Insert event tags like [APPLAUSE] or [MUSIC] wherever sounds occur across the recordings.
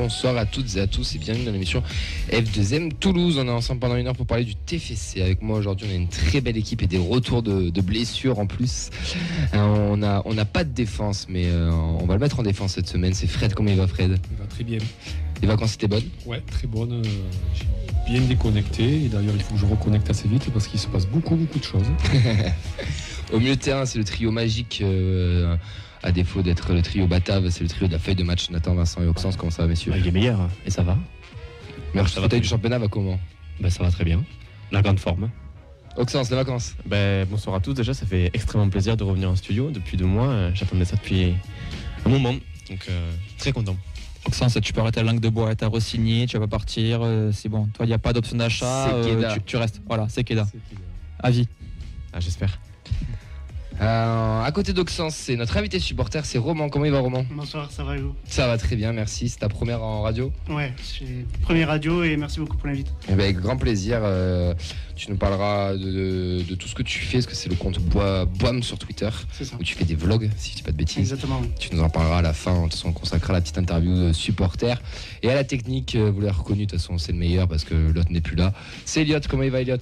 bonsoir à toutes et à tous et bienvenue dans l'émission F2M Toulouse. On est ensemble pendant une heure pour parler du TFC. Avec moi aujourd'hui, on a une très belle équipe et des retours de, blessures en plus. Euh, on n'a on a pas de défense, mais euh, on va le mettre en défense cette semaine. C'est Fred. Comment il va, Fred? Il va très bien. Les vacances étaient bonnes? Ouais, très bonnes. J'ai bien déconnecté. Et d'ailleurs, il faut que je reconnecte assez vite parce qu'il se passe beaucoup, beaucoup de choses. [LAUGHS] Au milieu de terrain, c'est le trio magique. Euh, à défaut d'être le trio Batave, c'est le trio de la feuille de match Nathan, Vincent et Oxens. Comment ça va, messieurs Il est meilleur, hein. et ça va. Mais ça va du championnat va comment ben, Ça va très bien. La grande forme. Oxens, les vacances ben, Bonsoir à tous. Déjà, ça fait extrêmement plaisir de revenir en studio. Depuis deux mois, euh, j'attendais ça depuis un moment. Donc, euh, très content. Oxens, tu peux arrêter la langue de bois, tu as re-signé, tu vas pas partir, euh, c'est bon. Toi, il n'y a pas d'option d'achat, tu, tu, restes. Voilà, c'est Keda. Avis. Ah, J'espère. Euh, à côté d'Oxens, c'est notre invité supporter, c'est Roman. Comment il va, Roman? Bonsoir, ça va et vous? Ça va très bien, merci. C'est ta première en radio? Ouais, c'est première radio et merci beaucoup pour l'invite. Eh ben, avec grand plaisir. Euh, tu nous parleras de, tout ce que tu fais, parce que c'est le compte Boam sur Twitter, où tu fais des vlogs, si je dis pas de bêtises. Exactement. Tu nous en parleras à la fin, de toute façon, on consacrera la petite interview de supporter. Et à la technique, euh, vous l'avez reconnu, de toute façon, c'est le meilleur parce que l'autre n'est plus là. C'est Elliot, comment il va, Elliot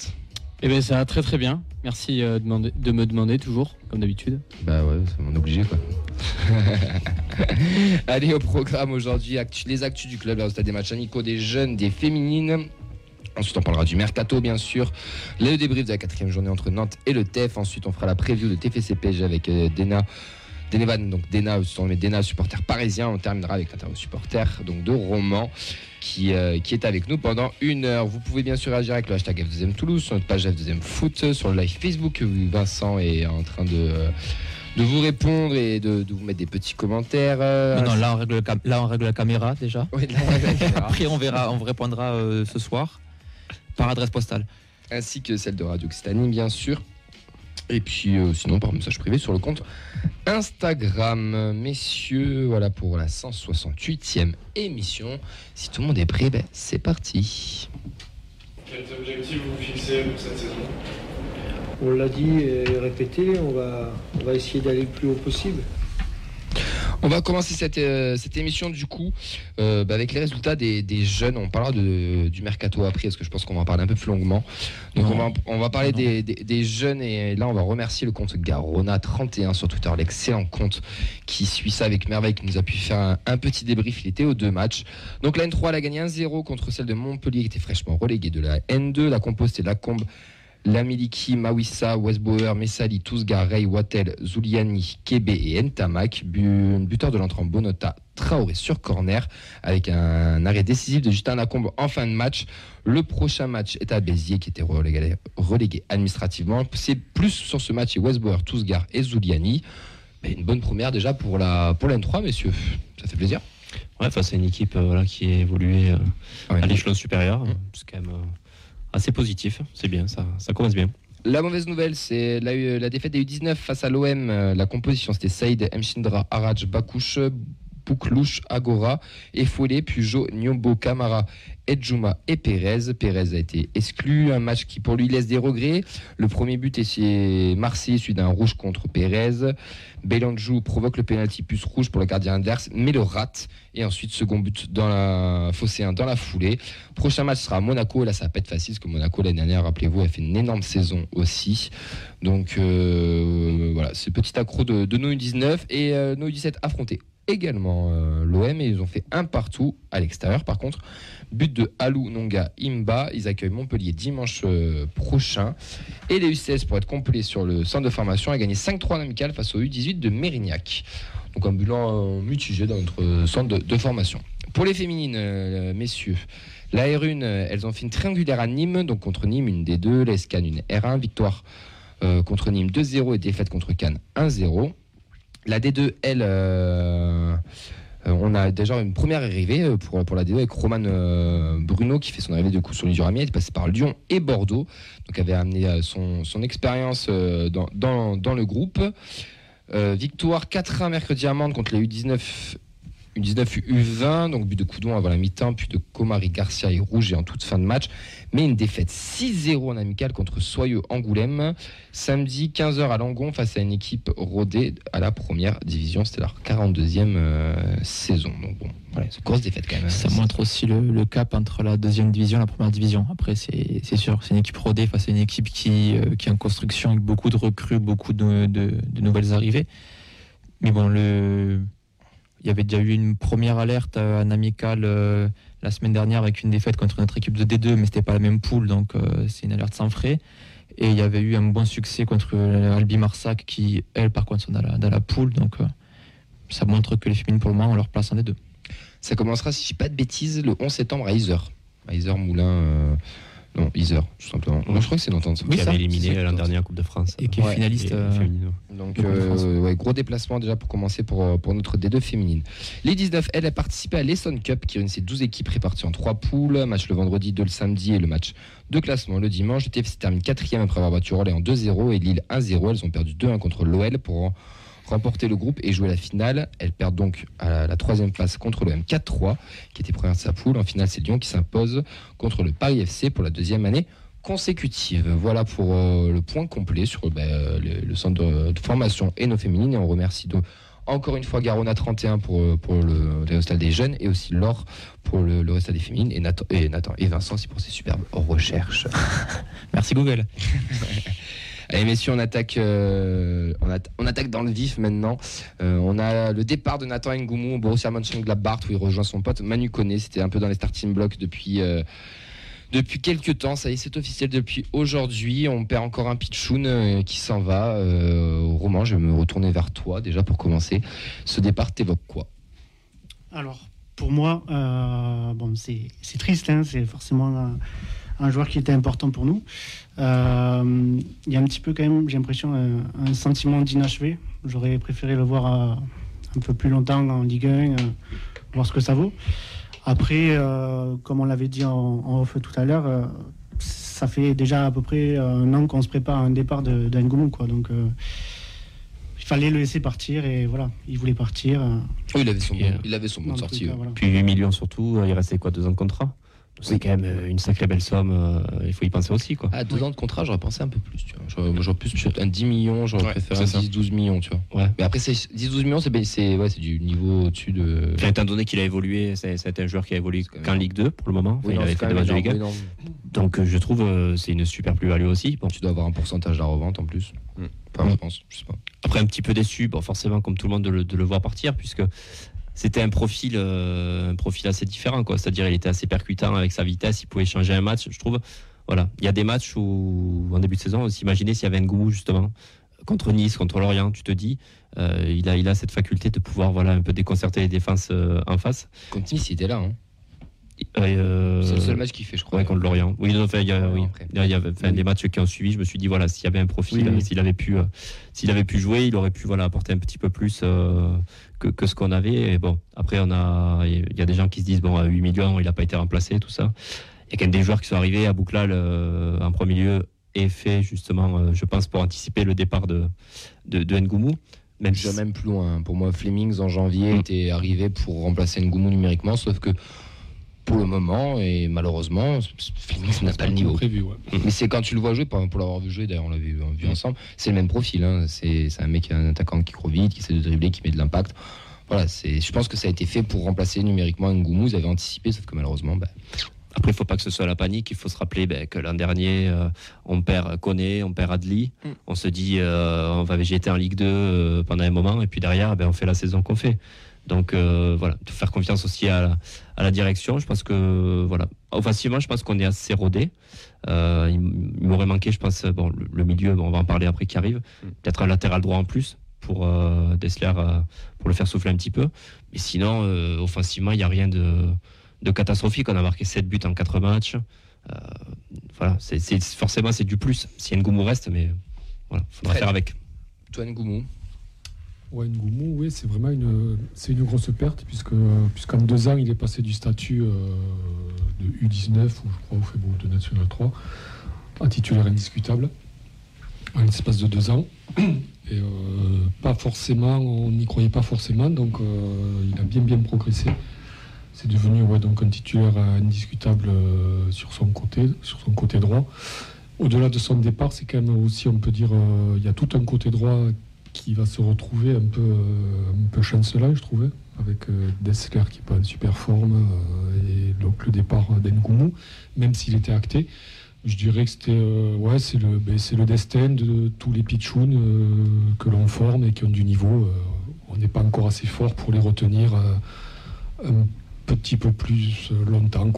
eh bien, ça va très très bien. Merci euh, de me demander toujours, comme d'habitude. Bah ouais, c'est mon obligé quoi. [LAUGHS] Allez au programme aujourd'hui, les actus du club, là, au stade des matchs amicaux, des jeunes, des féminines. Ensuite, on parlera du mercato, bien sûr. Le débrief de la quatrième journée entre Nantes et le TEF. Ensuite, on fera la preview de TFCPG avec euh, Dena. Denevan, donc Dena, Dena, supporter parisien. On terminera avec l'interview supporter donc de Roman qui, euh, qui est avec nous pendant une heure. Vous pouvez bien sûr réagir avec le hashtag F2M Toulouse sur notre page F2M Foot, sur le live Facebook. Vincent est en train de de vous répondre et de, vous mettre des petits commentaires. Euh, non, là on, règle là on règle la caméra déjà. [LAUGHS] Après on verra, on vous répondra euh, ce soir par adresse postale. Ainsi que celle de Radio Occitanie bien sûr. Et puis euh, sinon par message privé sur le compte Instagram. Messieurs, voilà pour la 168e émission. Si tout le monde est prêt, ben, c'est parti. Quels objectifs vous fixez pour cette saison? On l'a dit et répété, on va, on va essayer d'aller le plus haut possible. On va commencer cette, euh, émission du coup euh, bah, avec les résultats des, jeunes. On parlera de, du mercato après parce que je pense qu'on va en parler un peu plus longuement. Donc on va, parler des, jeunes et là on va remercier le compte Garona31 sur Twitter, l'excellent compte qui suit ça avec merveille, qui nous a pu faire un, petit débrief. Il était aux deux matchs. Donc la N3 elle a gagné 1-0 contre celle de Montpellier qui était fraîchement reléguée de la N2. La composte et la combe Lamiliki, Mawissa, Westbauer, Messali, Tousgar, Rey, Wattel, Zuliani, Kebe et Ntamak. Buteur de l'entrant Bonota, Traoré sur corner avec un arrêt décisif de Justin Lacombe en fin de match. Le prochain match est à Béziers qui était relégué, administrativement. C'est plus sur ce match et Westbauer, Tousgar et Zuliani. Mais une bonne première déjà pour la pour l'N3, messieurs. Ça fait plaisir. Ouais, face à une équipe euh, voilà, qui est évoluée euh, à l'échelon supérieur. Mmh. C'est quand même. Euh, assez positif. C'est bien, ça, commence bien. La mauvaise nouvelle, c'est la, la, défaite des U19 face à l'OM. Euh, la composition, c'était Saïd, Mchindra, Araj, Bakouche, Bouklouche, Agora, Efouélé, Pujol, Nyombo, Kamara, Edjuma et Pérez. Pérez a été exclu, un match qui pour lui laisse des regrets. Le premier but est Marseille, suivi d'un rouge contre Pérez. Bélanjou provoque le pénalty plus rouge pour le gardien adverse, mais le rate. Et ensuite, second but dans la fossé dans la foulée. Prochain match sera à Monaco. Là, ça va pas être facile parce que Monaco, l'année dernière, rappelez-vous, a fait une énorme saison aussi. Donc euh, voilà, c'est petit accro de, de nos U19 et euh, nos U17 affrontés également euh, l'OM et ils ont fait un partout à l'extérieur. Par contre, but de Alou Nonga Imba. Ils accueillent Montpellier dimanche euh, prochain. Et les U16, pour être complet sur le centre de formation, a gagné 5-3 en amical face au U18 de Mérignac. Donc un bilan euh, mitigé dans notre centre de, formation. Pour les féminines, messieurs, la R1, elles ont fait une triangulaire à Nîmes, donc contre Nîmes, une des deux, la SCAN, une R1, victoire contre Nîmes 2-0 et défaite contre Cannes 1-0. La D2, elle, euh, euh, on a déjà une première arrivée euh, pour, pour la D2 avec Roman Bruno qui fait son arrivée de coup sur l'Isuramis. Elle est par Lyon et Bordeaux. Donc, avait amené son, expérience dans, le groupe. victoire 4-1 mercredi à Mende contre les U19 U19 U20, donc but de Coudon avant la mi-temps, puis de Comari Garcia et Rouge et en toute fin de match. Mais une défaite 6-0 en amical contre Soyeux Angoulême. Samedi 15h à Langon face à une équipe rodée à la première division. C'était leur 42e euh, saison. Donc bon, voilà, c'est une grosse défaite quand même. Hein. Ça montre aussi le, cap entre la deuxième division et la première division. Après, c'est sûr, c'est une équipe rodée face à une équipe qui, euh, qui est en construction avec beaucoup de recrues, beaucoup de, de nouvelles arrivées. Mais bon, le il y avait déjà eu une première alerte à un amical euh, la semaine dernière avec une défaite contre notre équipe de D2, mais c'était pas la même poule, donc euh, c'est une alerte sans frais. Et il y avait eu un bon succès contre Albi Marsac, qui, elles, par contre, sont dans la, poule. Donc euh, ça montre que les féminines, pour le moment, ont leur place en D2. Ça commencera, si je dis pas de bêtises, le 11 septembre à Iser. Iser Moulin. Non, Iser, tout simplement. Moi, je crois que c'est l'entente. Qui avait éliminé l'an dernier en Coupe de France. Et qui est finaliste. Euh, Donc, euh, gros déplacement déjà pour commencer pour, euh, pour notre D2 féminine. Les 19, elle a participé à l'Esson Cup qui réunissait 12 équipes réparties en 3 poules. Match le vendredi, 2 le samedi et le match de classement le dimanche. Le TFC termine 4 après avoir battu en 2-0 et Lille 1-0. Elles ont perdu 2-1 contre l'OL pour remporter le groupe et jouer la finale. Elle perd donc à la troisième place contre le M4-3, qui était première de sa poule. En finale, c'est Lyon qui s'impose contre le Paris FC pour la deuxième année consécutive. Voilà pour euh, le point complet sur ben, le, centre de, formation et nos féminines. Et on remercie encore une fois Garona 31 pour, euh, pour le, le des jeunes et aussi Laure pour le, le des féminines et Nathan, et Nathan et Vincent aussi pour ses superbes recherches. [LAUGHS] Merci Google. [LAUGHS] Allez messieurs, on attaque, euh, on, attaque dans le vif maintenant. Euh, on a le départ de Nathan Ngoumou au Borussia Mönchengladbach où il rejoint son pote Manu Koné. C'était un peu dans les starting blocks depuis euh, quelques temps. Ça y est, c'est officiel depuis aujourd'hui. On perd encore un pitchoun qui s'en va. Romain, je vais me retourner vers toi déjà pour commencer. Ce départ t'évoque quoi? Alors, pour moi, bon, c'est triste. Hein, c'est forcément un joueur qui était important pour nous. Euh, il y a un petit peu quand même, j'ai l'impression, un, sentiment d'inachevé. J'aurais préféré le voir euh, un peu plus longtemps en Ligue 1, euh, voir ce que ça vaut. Après, comme on l'avait dit en, off tout à l'heure, ça fait déjà à peu près un an qu'on se prépare à un départ de, de quoi. Donc, il fallait le laisser partir et voilà, il voulait partir. Oui, il avait son bon, il avait son bon de sortie. Puis 8 millions surtout, il restait quoi, deux ans de contrat? C'est quand même euh, une sacrée belle somme. Euh, il faut y penser aussi. Quoi. À deux ans de contrat, j'aurais pensé un peu plus. Tu vois. J'aurais, plus un 10 millions, j'aurais préféré un 10-12 millions. Tu vois. Ouais. Mais après, 10-12 millions, c'est, c'est, ouais, c'est du niveau au-dessus de. étant donné qu'il a évolué, c'est, un joueur qui a évolué qu'en Ligue 2 pour le moment. il avait fait des matchs de Ligue 1. Donc je trouve euh, c'est une super plus-value aussi. Bon. Tu dois avoir un pourcentage de la revente en plus. Mm. Enfin, je pense. Je sais pas. Après, un petit peu déçu, bon, forcément, comme tout le monde, de le, de le voir partir, puisque c'était un profil, euh, un profil assez différent. C'est-à-dire, il était assez percutant avec sa vitesse, il pouvait changer un match, je trouve. Voilà, il y a des matchs où, en début de saison, on s'imaginait s'il y avait un goût justement contre Nice, contre Lorient, tu te dis, euh, il a, il a cette faculté de pouvoir, voilà, un peu déconcerter les défenses euh, en face. Contre Nice, il était là. Hein. Euh, c'est le seul match qu'il fait, je crois. Ouais, contre Lorient. Oui, il y a, oui. Il y avait, enfin, les matchs qui ont suivi, je me suis dit, voilà, s'il y avait un profil, s'il avait pu, s'il avait pu jouer, il aurait pu, voilà, apporter un petit peu plus que, que ce qu'on avait. Et bon, après, on a, il y a des gens qui se disent, bon, à 8 millions, il n'a pas été remplacé, tout ça. Il y a quand même des joueurs qui sont arrivés à Bouclal euh, en premier lieu et fait justement, euh, je pense, pour anticiper le départ de, de, de Ngoumou. Même, si... même plus loin. Pour moi, Flemings en janvier mm. était arrivé pour remplacer Ngoumou numériquement, sauf que pour le moment, et malheureusement, Flemings n'a pas le niveau. Prévu, Mais c'est quand tu le vois jouer, pour, l'avoir vu jouer, d'ailleurs, on l'a vu, vu, ensemble, c'est le même profil. Hein. C'est un mec, un attaquant qui court vite, qui essaie de dribbler, qui met de l'impact. Voilà, je pense que ça a été fait pour remplacer numériquement Ngoumou. Ils avaient anticipé, sauf que malheureusement, bah, après, il ne faut pas que ce soit la panique. Il faut se rappeler ben, que l'an dernier, euh, on perd Koné, on perd Adli. Mm. On se dit, euh, on va végéter en Ligue 2 euh, pendant un moment, et puis derrière, ben, on fait la saison qu'on fait. Donc voilà, faire confiance aussi à la, direction. Je pense que voilà, offensivement, je pense qu'on est assez rodé. il, m'aurait manqué, je pense, bon, le, milieu, on va en parler après qui arrive. Mm. Peut-être un latéral droit en plus pour Dessler, pour le faire souffler un petit peu. Mais sinon, offensivement, il n'y a rien de de catastrophique. On a marqué 7 buts en 4 matchs. Euh, voilà, c'est, forcément c'est du plus. Si Ngoumou reste, mais voilà, faudra faire avec. Toi Ngoumou Ouais, Ngoumou, oui, c'est vraiment une, c'est une grosse perte puisque puisqu'en deux ans il est passé du statut euh, de U19 ou je crois au fait de National 3 à titulaire indiscutable. en l'espace de deux ans. Et euh, pas forcément, on n'y croyait pas forcément, donc euh, il a bien bien progressé. C'est devenu ouais, donc un titulaire indiscutable sur son côté, sur son côté droit. Au-delà de son départ, c'est quand même aussi, on peut dire, il y a tout un côté droit qui va se retrouver un peu, euh, un peu chancelant, je trouvais, avec euh, Dessler qui n'est pas en super forme euh, et donc le départ d'Engoumou, même s'il était acté. Je dirais que c'était ouais, c'est le, ben, le destin de tous les pitchouns que l'on forme et qui ont du niveau. On n'est pas encore assez fort pour les retenir un petit peu plus longtemps.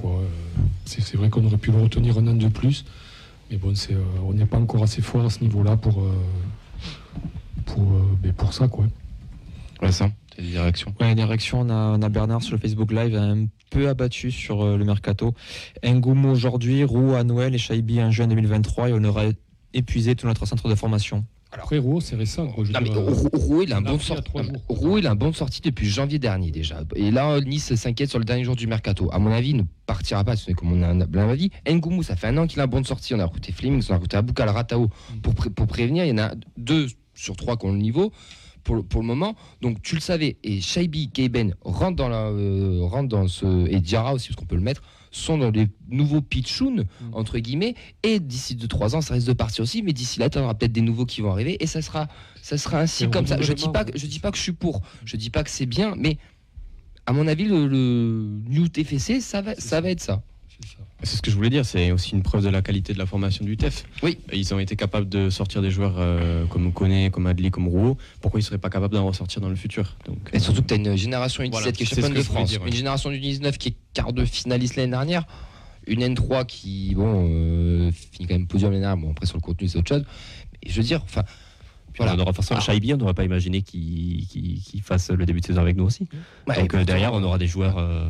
C'est, vrai qu'on aurait pu le retenir un an de plus, mais bon, on n'est pas encore assez fort à ce niveau-là pour, pour, euh, ben, pour ça. Quoi. Ouais, ça, t'as des réactions. Ouais, des réactions, on a, on a Bernard sur le Facebook Live un peu abattu sur euh, le mercato. Ngumu aujourd'hui, Roux à Noël et Shaibi en juin 2023 et on aurait épuisé tout notre centre de formation. Après, Rouault, c'est récent. Non, mais euh, Roux, Roux, il a un bon sorti. trois jours. Roux, il a un bon sorti depuis janvier dernier déjà. Et là, Nice s'inquiète sur le dernier jour du mercato. À mon avis, il ne partira pas. C'est comme on a bien dit. Ngoumou, ça fait un an qu'il a un bon sorti. On a recruté Fleming, on a recruté Aboukal Ratao pour, pré- pour prévenir. Il y en a deux sur trois qui ont le niveau. Pour, le- pour le moment, donc tu le savais, et Shaibi, Keiben rentrent dans, la, euh, rentrent dans ce. et Diarra aussi, parce qu'on peut le mettre, sont dans les nouveaux pitchouns, entre guillemets, et d'ici 2-3 ans, ça risque de partir aussi, mais d'ici là, tu auras peut-être des nouveaux qui vont arriver, et ça sera, ça sera Et comme ça. Je dis, pas, que- je dis pas que je suis pour, je dis pas que c'est bien, mais à mon avis, le, le New TFC, ça va, ça va être ça. C'est ce que je voulais dire, c'est aussi une preuve de la qualité de la formation du TEF. Oui. Ils ont été capables de sortir des joueurs euh, comme Koné, comme Adli, comme Rouault. Pourquoi ils ne seraient pas capables d'en ressortir dans le futur? Donc, Et surtout que tu as une génération U17 Voilà, qui est championne de France, dire, ouais. une génération U19 qui est quart de finaliste l'année dernière, une N3 qui, bon, euh, finit quand même podium l'année dernière. Bon, après, sur le contenu, c'est autre chose. Je veux dire, enfin, on aura forcément Ah. Shaibi, on n'aurait pas imaginé qu'il fasse le début de saison avec nous aussi. ouais, Donc euh, derrière, on aura des joueurs, euh,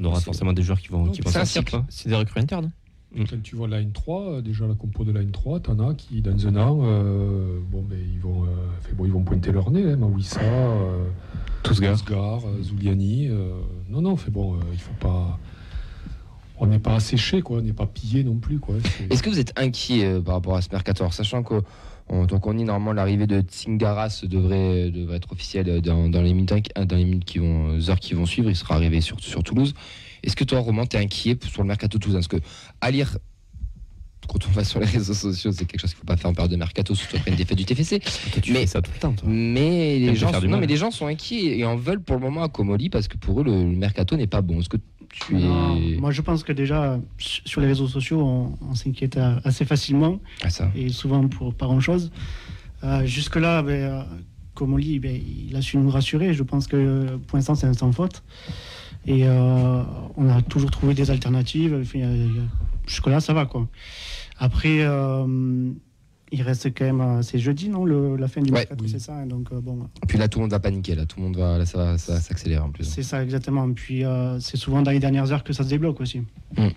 on aura forcément des joueurs qui vont, Non, qui vont c'est sortir, des recrues internes. Quand tu vois la N3, euh, déjà la compo de la N3, t'en as qui, dans un an, euh, bon, ben, ils, vont, euh, fait, bon, ils vont pointer leur nez, hein, Mawissa, euh, Tousgar. Zuliani. euh, non, non, fait bon, euh, il faut pas. On n'est pas asséché, quoi, on n'est pas pillé non plus, quoi. Est-ce que vous êtes inquiet euh, par rapport à ce mercator, sachant que on, donc on dit normalement l'arrivée de Tsingaras devrait, devrait être officielle dans, les minutes, qui vont, heures qui vont suivre, il sera arrivé sur, sur Toulouse. Est-ce que toi, Roman, t'es inquiet sur le mercato toulousain? Parce que à lire, quand on va sur les réseaux sociaux, c'est quelque chose qu'il ne faut pas faire en période de mercato, surtout après une défaite du TFC. Tu Mais- fais ça tout le temps, toi. Mais les, gens sont, non, mais les gens sont inquiets et en veulent pour le moment à Comoli parce que pour eux, le, le mercato n'est pas bon. Est-ce que tu Non, es. moi, je pense que déjà, sur les réseaux sociaux, on, on s'inquiète assez facilement Ah, ça. et souvent pour pas grand-chose. Euh, Jusque-là, ben, euh, lit, ben, il a su nous rassurer. Je pense que pour l'instant, c'est un sans faute. Et euh, on a toujours trouvé des alternatives. Enfin, Jusque-là, ça va. Quoi. Après, euh, il reste quand même. euh, C'est jeudi, non le- La fin du Ouais. mercato, Oui. c'est ça. hein, Donc, euh, bon, Puis là, tout le monde va paniquer. Là, tout le monde va, là, ça va, ça s'accélérer en plus. c'est ça exactement. Puis, euh, c'est souvent dans les dernières heures que ça se débloque aussi. Ouais.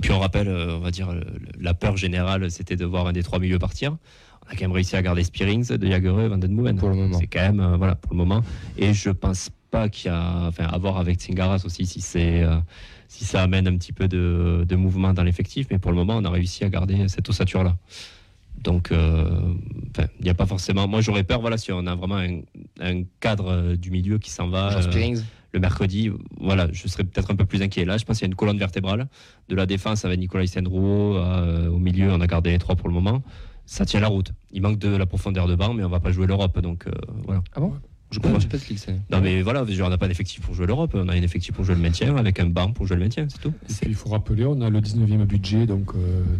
Puis on rappelle, euh, on va dire, le- la peur générale, c'était de voir un des trois milieux partir. On a quand même réussi à garder Spearings, De Jagereux, Van Den Boomen. Pour le moment. C'est quand même, euh, voilà, pour le moment. Et je pense pas qu'il y a, enfin, à voir avec Tsingaras aussi si c'est, euh, si ça amène un petit peu de, de mouvement dans l'effectif. Mais pour le moment, on a réussi à garder cette ossature là. Donc, euh, il n'y a pas forcément. Moi, j'aurais peur, voilà, si on a vraiment un, un cadre euh, du milieu qui s'en va. Euh, le mercredi, voilà, je serais peut-être un peu plus inquiet. Là, je pense qu'il y a une colonne vertébrale. De la défense avec Nicolas Sendro, au milieu, on a gardé les trois pour le moment. Ça tient la route. Il manque de la profondeur de banc, mais on va pas jouer l'Europe. Donc euh, voilà. Ah bon? Je Ouais. comprends pas ce que c'est. Non, mais voilà, on n'a pas d'effectif pour jouer l'Europe. On a un effectif pour jouer le maintien, avec un banc pour jouer le maintien, c'est tout. Et puis il faut rappeler, on a le 19e budget, donc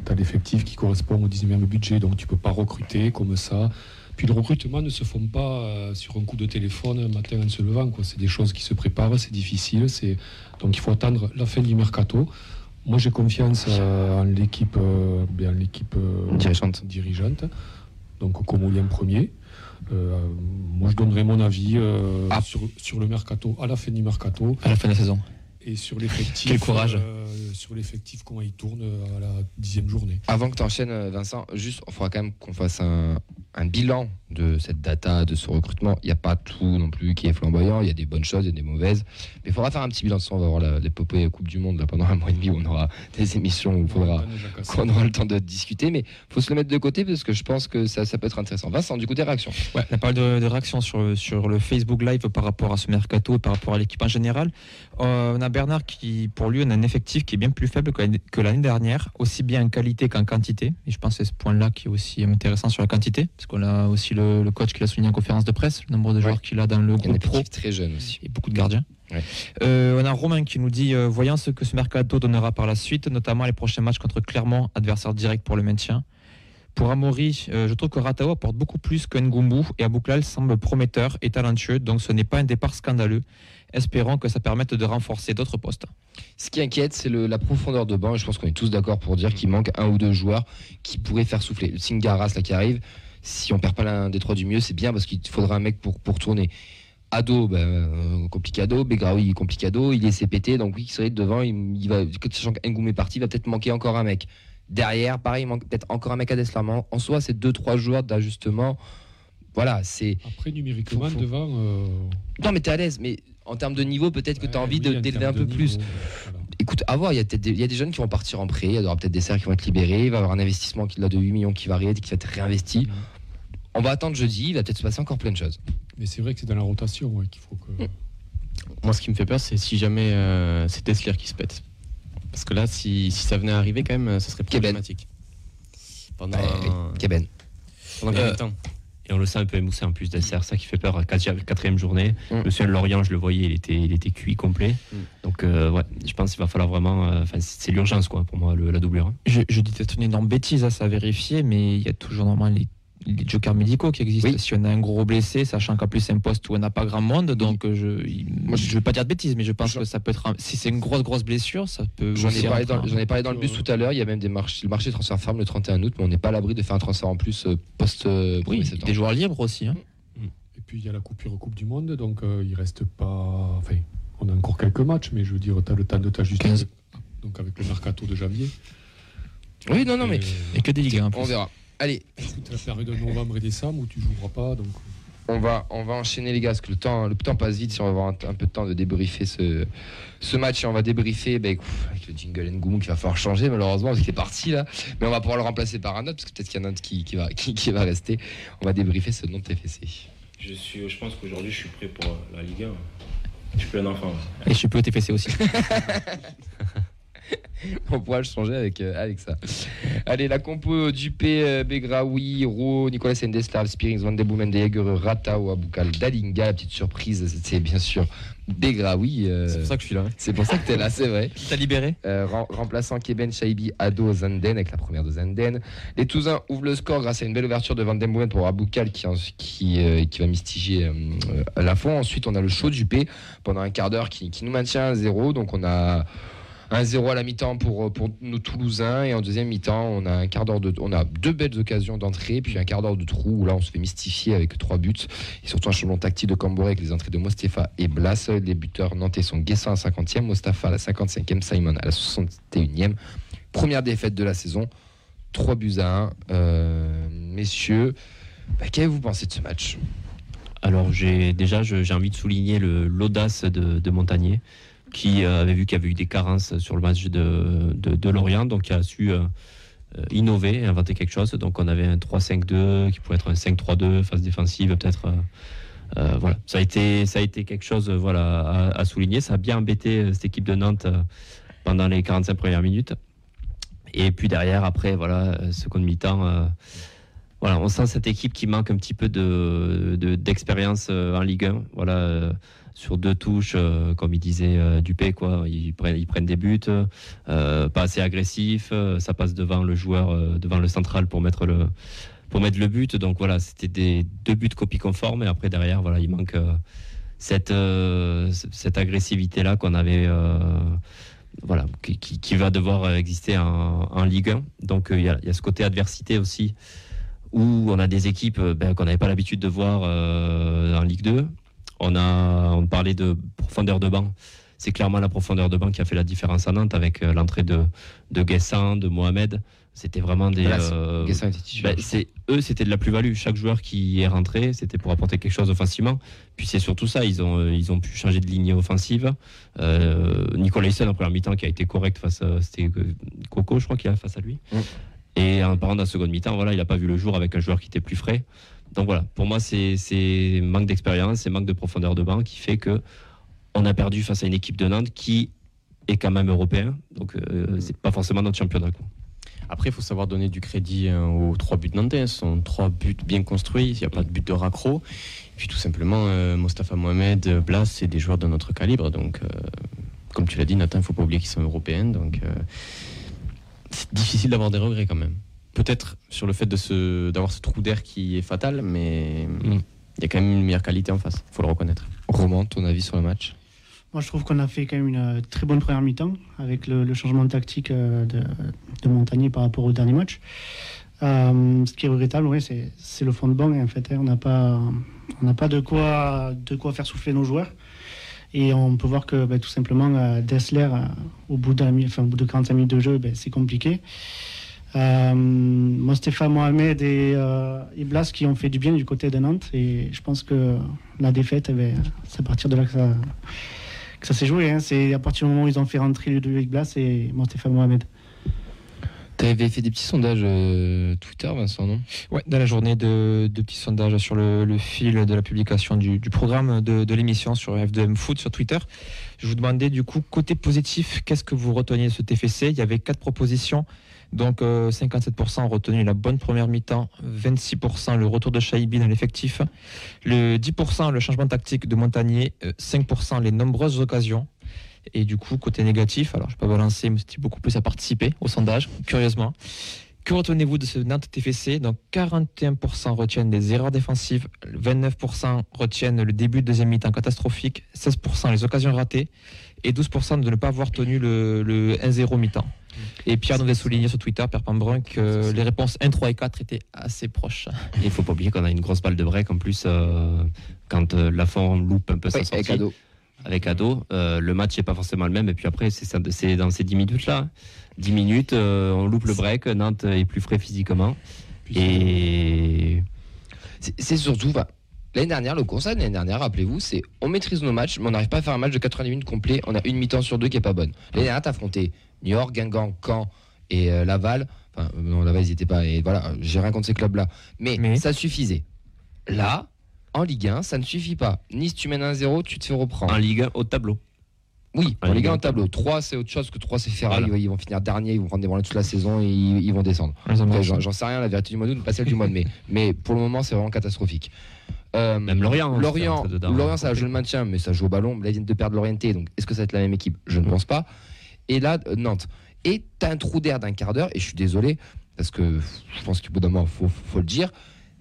tu as l'effectif qui correspond au 19e budget, donc tu peux pas recruter comme ça. Puis le recrutement ne se fait pas euh, sur un coup de téléphone un matin en se levant. quoi. C'est des choses qui se préparent, c'est difficile. c'est Donc il faut attendre la fin du mercato. Moi j'ai confiance euh, en l'équipe euh, bien l'équipe euh, Dirigeante. dirigeante. Donc Comoli en premier. Euh, moi je donnerai mon avis euh, Ah. sur, sur le mercato à la fin du mercato À la fin de la saison. et sur l'effectif. Quel courage. euh, sur l'effectif, comment il tourne à la dixième journée. Avant que tu enchaînes, Vincent, juste, il faudra quand même qu'on fasse un, un bilan de cette data, de ce recrutement. Il n'y a pas tout non plus qui est flamboyant. Il y a des bonnes choses et des mauvaises. Mais il faudra faire un petit bilan de ça. On va voir l'épopée Coupe du Monde là, pendant un mois et demi où on aura [LAUGHS] des émissions où il faudra qu'on aura le temps de discuter. Mais il faut se le mettre de côté parce que je pense que ça, ça peut être intéressant. Vincent, du coup, des réactions Ouais, on a parlé de, de réactions sur, sur le Facebook Live par rapport à ce mercato et par rapport à l'équipe en général. Euh, on a Bernard qui, pour lui, on a un effectif qui est bien plus faible que l'année- que l'année dernière, aussi bien en qualité qu'en quantité. Et je pense que c'est ce point-là qui est aussi intéressant sur la quantité, parce qu'on a aussi le, le coach qui l'a souligné en conférence de presse, le nombre de joueurs qu'il a dans le groupe pro très jeune aussi. et beaucoup de gardiens. Ouais. Euh, on a Romain qui nous dit euh, voyant ce que ce mercato donnera par la suite, notamment les prochains matchs contre Clermont, adversaire direct pour le maintien. Pour Amaury, euh, je trouve que Ratao apporte beaucoup plus que Ngumbu et Abouklal semble prometteur et talentueux, donc ce n'est pas un départ scandaleux. Espérons que ça permette de renforcer d'autres postes. Ce qui inquiète, c'est la profondeur de banc. Je pense qu'on est tous d'accord pour dire qu'il manque un ou deux joueurs qui pourraient faire souffler. Le Singaras, là, qui arrive, si on perd pas l'un des trois du mieux, c'est bien parce qu'il faudra un mec pour, pour tourner. Ado, ben, euh, complicado. Begraoui, complicado. Il est CPT, donc oui, qui serait devant. Il, il va, sachant qu'Engoum est parti, il va peut-être manquer encore un mec. Derrière, pareil, il manque peut-être encore un mec à Deslarmant. En soi, c'est deux, trois joueurs d'ajustement. Voilà, c'est. Après, numériquement, Faut- devant. euh, Non, mais t'es à l'aise. Mais en termes de niveau, peut-être que tu as ouais, envie oui, en d'élever un peu plus. voilà. Écoute, à voir, il y a peut-être des, jeunes qui vont partir en prêt, il y aura peut-être des serres qui vont être libérés, il va y avoir un investissement qui, là, de 8 millions qui va, qui va être réinvesti. On va attendre jeudi, il va peut-être se passer encore plein de choses. Mais c'est vrai que c'est dans la rotation ouais, qu'il faut que. Moi, ce qui me fait peur, c'est si jamais euh, c'est Teslier qui se pète. Parce que là, si, si ça venait à arriver, quand même, ça serait Keben. problématique. Pendant, Ouais, Keben. pendant combien de Euh, temps Et on le sent un peu émoussé en plus d'Esser, ça qui fait peur. Quasi- Quatrième journée, Mm. le seul Lorient, je le voyais, il était, il était cuit complet. Mm. Donc euh, ouais, je pense qu'il va falloir vraiment. euh, Enfin, c'est l'urgence quoi pour moi, le- la doublure. hein. Je, je dis peut-être une énorme bêtise à ça à vérifier, mais il y a toujours normalement les, les jokers médicaux qui existent. Oui. Si on a un gros blessé, sachant qu'en plus c'est un poste où on n'a pas grand monde, donc euh, je ne veux pas dire de bêtises, mais je pense Je- que ça peut être. un- si c'est une grosse grosse blessure, ça peut. J'en ai, parlé dans, ai parlé dans le bus tout à l'heure, il y a même des marchés, le marché de transfert ferme le 31 août, mais on n'est pas à l'abri de faire un transfert en plus euh, post euh, 1er Oui, des joueurs libres aussi. hein. Et puis il y a la coupure Coupe du Monde, donc euh, il reste pas. Enfin, on a encore quelques matchs, mais je veux dire, tu as le temps de t'ajuster. 15. Donc avec le mercato de janvier. Oui, non, non, mais Et, que des ligues. on verra. Allez, écoute, la période de novembre et décembre où tu joueras pas, donc. on va, on va enchaîner les gars, parce que le temps, le temps passe vite si on va avoir un, un peu de temps de débriefer ce, ce match et on va débriefer ben, ouf, avec le jingle Ngoum qui va falloir changer malheureusement parce qu'il est parti là, mais on va pouvoir le remplacer par un autre parce que peut-être qu'il y en a un autre qui, qui va, [LAUGHS] qui, qui va rester. On va débriefer ce nom de TFC. Je, suis, je pense qu'aujourd'hui, je suis prêt pour la Ligue 1. Je suis plus un enfant. Et je suis peu au TFC aussi. [LAUGHS] [LAUGHS] On pourra le changer avec, euh, avec ça. Allez, la compo Dupé, euh, Begraoui, Ro, Nicolas Sendeslav, Spearings, Van de Boomen, Deger, Ratao, Aboukal, Dalinga. La petite surprise, c'est bien sûr Begraoui. euh, C'est pour ça que je suis là. hein. c'est pour ça que t'es là, c'est vrai. [LAUGHS] T'as libéré Euh, rem- remplaçant Keben Shaibi, Ado, Zanden, avec la première de Zanden. Les Toulousains ouvrent le score grâce à une belle ouverture de Van Boomen pour Aboukal qui, euh, qui va euh, la fond. Ensuite, on a le show du P pendant un quart d'heure qui, qui nous maintient à 0. Donc, on a un 0 à la mi-temps pour, pour nos Toulousains. Et en deuxième mi-temps, on a un quart d'heure de, deux belles occasions d'entrée, puis un quart d'heure de trou où là, on se fait mystifier avec trois buts. Et surtout un changement tactique de Camboré avec les entrées de Mostefa et Blas. Les buteurs nantais sont Guessin à la 50e, Mostafa à la 55e, Simon à la 61e. Première défaite de la saison. 3 buts à 1. Euh, messieurs, bah, qu'avez-vous pensé de ce match? Alors j'ai déjà j'ai envie de souligner l'audace de, de Montagnier qui euh, avait vu qu'il y avait eu des carences sur le match de, de, Lorient, donc qui a su euh, euh, innover, inventer quelque chose. Donc on avait un 3-5-2 qui pourrait être un 5-3-2, phase défensive peut-être. voilà, ça a été ça a été quelque chose voilà à, souligner. Ça a bien embêté cette équipe de Nantes pendant les 45 premières minutes. Et puis derrière, après, voilà, seconde mi-temps, voilà, on sent cette équipe qui manque un petit peu de, de- d'expérience en Ligue 1. Voilà, sur deux touches, euh, comme il disait euh, Dupé, ils prennent, des buts, euh, pas assez agressifs, euh, ça passe devant le joueur, devant le central pour mettre le, but. Donc voilà, c'était des deux buts copie conforme. Et après derrière, voilà, il manque cette, cette agressivité là qu'on avait. voilà, qui, va devoir exister en, Ligue 1. Donc il y, a, ce côté adversité aussi, où on a des équipes ben, qu'on n'avait pas l'habitude de voir en Ligue 2. On, a, on parlait de profondeur de banc. C'est clairement la profondeur de banc qui a fait la différence à Nantes avec euh, l'entrée de, de Guessin, de Mohamed. C'était vraiment des. Euh, ben, c'est eux, c'était de la plus-value. Chaque joueur qui est rentré, c'était pour apporter quelque chose offensivement. Puis c'est surtout ça, ils ont, euh, ils ont pu changer de ligne offensive. Euh, Nicolas Hyssen en première mi-temps qui a été correct face à c'était Coco, je crois qu'il a face à lui. Mm. Et en parlant de la seconde mi-temps, voilà, il n'a pas vu le jour avec un joueur qui était plus frais. Donc voilà, pour moi, c'est manque d'expérience, c'est manque de profondeur de banc qui fait que on a perdu face à une équipe de Nantes qui est quand même européen. Donc euh, c'est pas forcément notre championnat. quoi. Après, il faut savoir donner du crédit hein, aux trois buts nantais. Ce sont trois buts bien construits. Il n'y a pas de but de raccro. Et puis tout simplement, euh, Mostafa Mohamed, euh, Blas, c'est des joueurs de notre calibre. Donc, euh, comme tu l'as dit, Nathan, il ne faut pas oublier qu'ils sont européens. Donc, euh, c'est difficile d'avoir des regrets quand même. Peut-être sur le fait de d'avoir ce trou d'air qui est fatal, mais Mm. il y a quand même une meilleure qualité en face. Il faut le reconnaître. Roman, ton avis sur le match? Moi, je trouve qu'on a fait quand même une euh, très bonne première mi-temps avec le, le changement de tactique euh, de, de Montagnier par rapport au dernier match. Euh, ce qui est regrettable, ouais, c'est le fond de banc. En fait, hein. on n'a pas, on n'a pas de quoi, de quoi faire souffler nos joueurs. Et on peut voir que bah, tout simplement Dessler, au, bout de la mi- enfin, au bout de 45 minutes de jeu, ben, c'est compliqué. Euh, Mostefa Mohamed et, euh, qui ont fait du bien du côté de Nantes. Et je pense que la défaite, eh ben, c'est à partir de là que ça, que ça s'est joué. hein. C'est à partir du moment où ils ont fait rentrer Ludovic Blas et Mostefa Mohamed. Tu avais fait des petits sondages euh, Twitter, Vincent, non? Ouais, dans la journée de, petits sondages sur le, fil de la publication du, programme de, l'émission sur F2M Foot sur Twitter. Je vous demandais du coup, côté positif, qu'est-ce que vous reteniez de ce TFC Il y avait quatre propositions. Donc euh, 57% ont retenu la bonne première mi-temps, 26% le retour de Shaibi dans l'effectif, le 10% le changement tactique de Montagnier, euh, 5% les nombreuses occasions. Et du coup, côté négatif, alors je ne vais pas balancer, mais c'était beaucoup plus à participer au sondage, curieusement. Que retenez-vous de ce Nantes TFC Donc 41% retiennent des erreurs défensives, 29% retiennent le début de deuxième mi-temps catastrophique, 16% les occasions ratées et 12% de ne pas avoir tenu le, le 1-0 mi-temps. Et Pierre nous avait souligné sur Twitter, Pierre Pambrun, que les réponses 1, 3 et 4 étaient assez proches. Il faut pas oublier qu'on a une grosse balle de break en plus euh, quand euh, Lafont loupe un peu sa sortie avec Ado. euh, le match n'est pas forcément le même et puis après c'est dans ces 10 minutes là. 10 minutes, euh, on loupe le break, Nantes est plus frais physiquement et C'est surtout, l'année dernière, le constat de l'année dernière, rappelez-vous, c'est on maîtrise nos matchs, mais on n'arrive pas à faire un match de 90 minutes complet. On a une mi-temps sur deux qui est pas bonne. L'année dernière, t'as affronté New York, Guingamp, Caen et euh, Laval. Enfin, non, Laval, ils pas. Et voilà, j'ai rien contre ces clubs-là. Mais, Mais- ça suffisait. Là, en Ligue 1, ça ne suffit pas. Nice, tu mènes 1-0, tu te fais reprendre. en Ligue 1 au tableau. Oui, En Ligue gars un, en tableau. 3, c'est autre chose que 3, c'est Ferrari. Voilà. Ils vont finir dernier, ils vont prendre des branlées toute la saison et ils, ils vont descendre. Après, J'en sais rien, la vérité du mois d'août, pas celle du mois de mai. [LAUGHS] Mais pour le moment, c'est vraiment catastrophique. Euh, Même Lorient, hein, Lorient, dedans. Lorient, ça joue le maintien, mais ça joue au ballon. Là, ils viennent de perdre l'orienté. Donc, est-ce que ça va être la même équipe? Je ne pense pas. Et là, euh, Nantes. Et tu as un trou d'air d'un quart d'heure, et je suis désolé, parce que je pense qu'au bout d'un moment, il faut, faut le dire.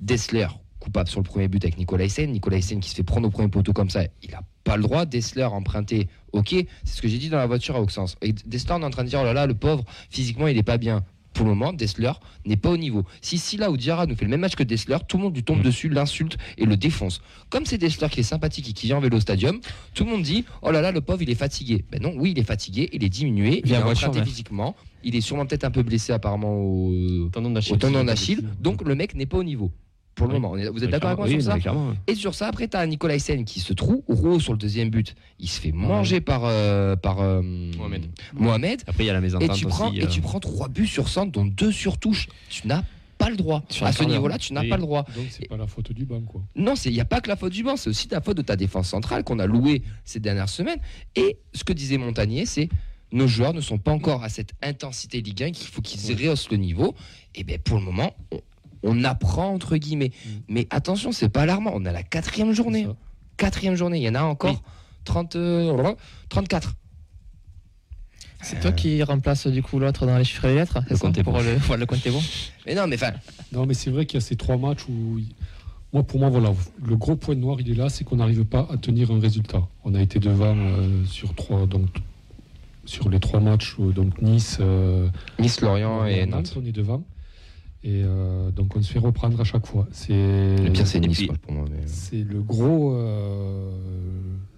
Dessler, coupable sur le premier but avec Nicolas Hyssen. Nicolas Hyssen qui se fait prendre au premier poteau comme ça, il n'a pas le droit. Dessler emprunté, ok. C'est ce que j'ai dit dans la voiture à Auxence. Et Dessler, on est en train de dire, oh là là, le pauvre, physiquement, il n'est pas bien. Pour le moment, Dessler n'est pas au niveau. Si Silla ou Diarra nous fait le même match que Dessler, tout le monde lui tombe Mm. dessus, l'insulte et le défonce. Comme c'est Dessler qui est sympathique et qui vient en vélo stadium, tout le monde dit Oh là là, le pauvre, il est fatigué. Ben non, oui, il est fatigué, il est diminué, il est emprunté ouais. physiquement, il est sûrement peut-être un peu blessé apparemment au, au tendon d'Achille. Donc le mec n'est pas au niveau. Pour le Oui. moment, vous êtes d'accord avec moi Oui, sur ça non, clairement. et sur ça, après, tu as Nicolas Hyssen qui se trouve. Roux sur le deuxième but, il se fait manger par, euh, par euh, Mohamed. Mohamed. Après il y a la Et mésentente tu, prends, aussi. et tu prends trois buts sur centre, dont deux sur touche. Tu n'as pas le droit. Sur à ce niveau-là, tu n'as Oui. pas le droit. Donc c'est pas la faute du banc quoi. Non, il n'y a pas que la faute du banc, c'est aussi la faute de ta défense centrale qu'on a louée ces dernières semaines. Et ce que disait Montagnier, c'est nos joueurs ne sont pas encore à cette intensité Ligue 1 qu'il faut qu'ils rehaussent le niveau. Et bien pour le moment, on, apprend entre guillemets. Mm. Mais attention, c'est pas alarmant. On a la quatrième journée. Quatrième journée, il y en a encore 30, euh, 34. C'est toi qui remplace du coup l'autre dans les chiffres et les lettres Le ça, compte est pour bon. le, voilà, le compte est bon. [LAUGHS] Mais non, mais enfin, Non, mais c'est vrai qu'il y a ces trois matchs où, moi, pour moi, voilà, le gros point noir, il est là, c'est qu'on n'arrive pas à tenir un résultat. On a été devant euh, sur trois, donc sur les trois matchs, euh, donc Nice, euh, Nice, Lorient et Nantes. on est devant, et euh, donc on se fait reprendre à chaque fois. C'est Le pire, c'est Nice puis- quoi, pour moi. mais- c'est le gros, euh,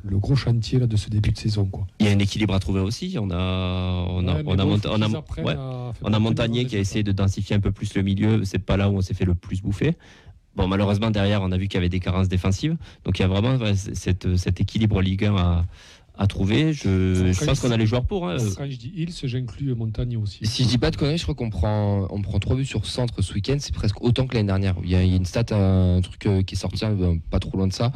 le gros chantier là, de ce début de saison. Quoi. Il y a un équilibre à trouver aussi. On a, on a, Ouais, on a, bon, on a- ouais. On a Montagnier qui a essayé de densifier un peu plus le milieu. C'est pas là où on s'est fait le plus bouffer. Bon, malheureusement, derrière, on a vu qu'il y avait des carences défensives. Donc, il y a vraiment cette, cet équilibre Ligue 1 à, à trouver. Je, je pense qu'on a les joueurs pour. hein. Quand je dis Hills, j'inclus Montagne aussi. Si je dis pas de conneries, je crois qu'on prend, on prend 3 buts sur centre ce week-end, c'est presque autant que l'année dernière. Il y, a, il y a une stat, un truc euh, qui est sorti euh, pas trop loin de ça.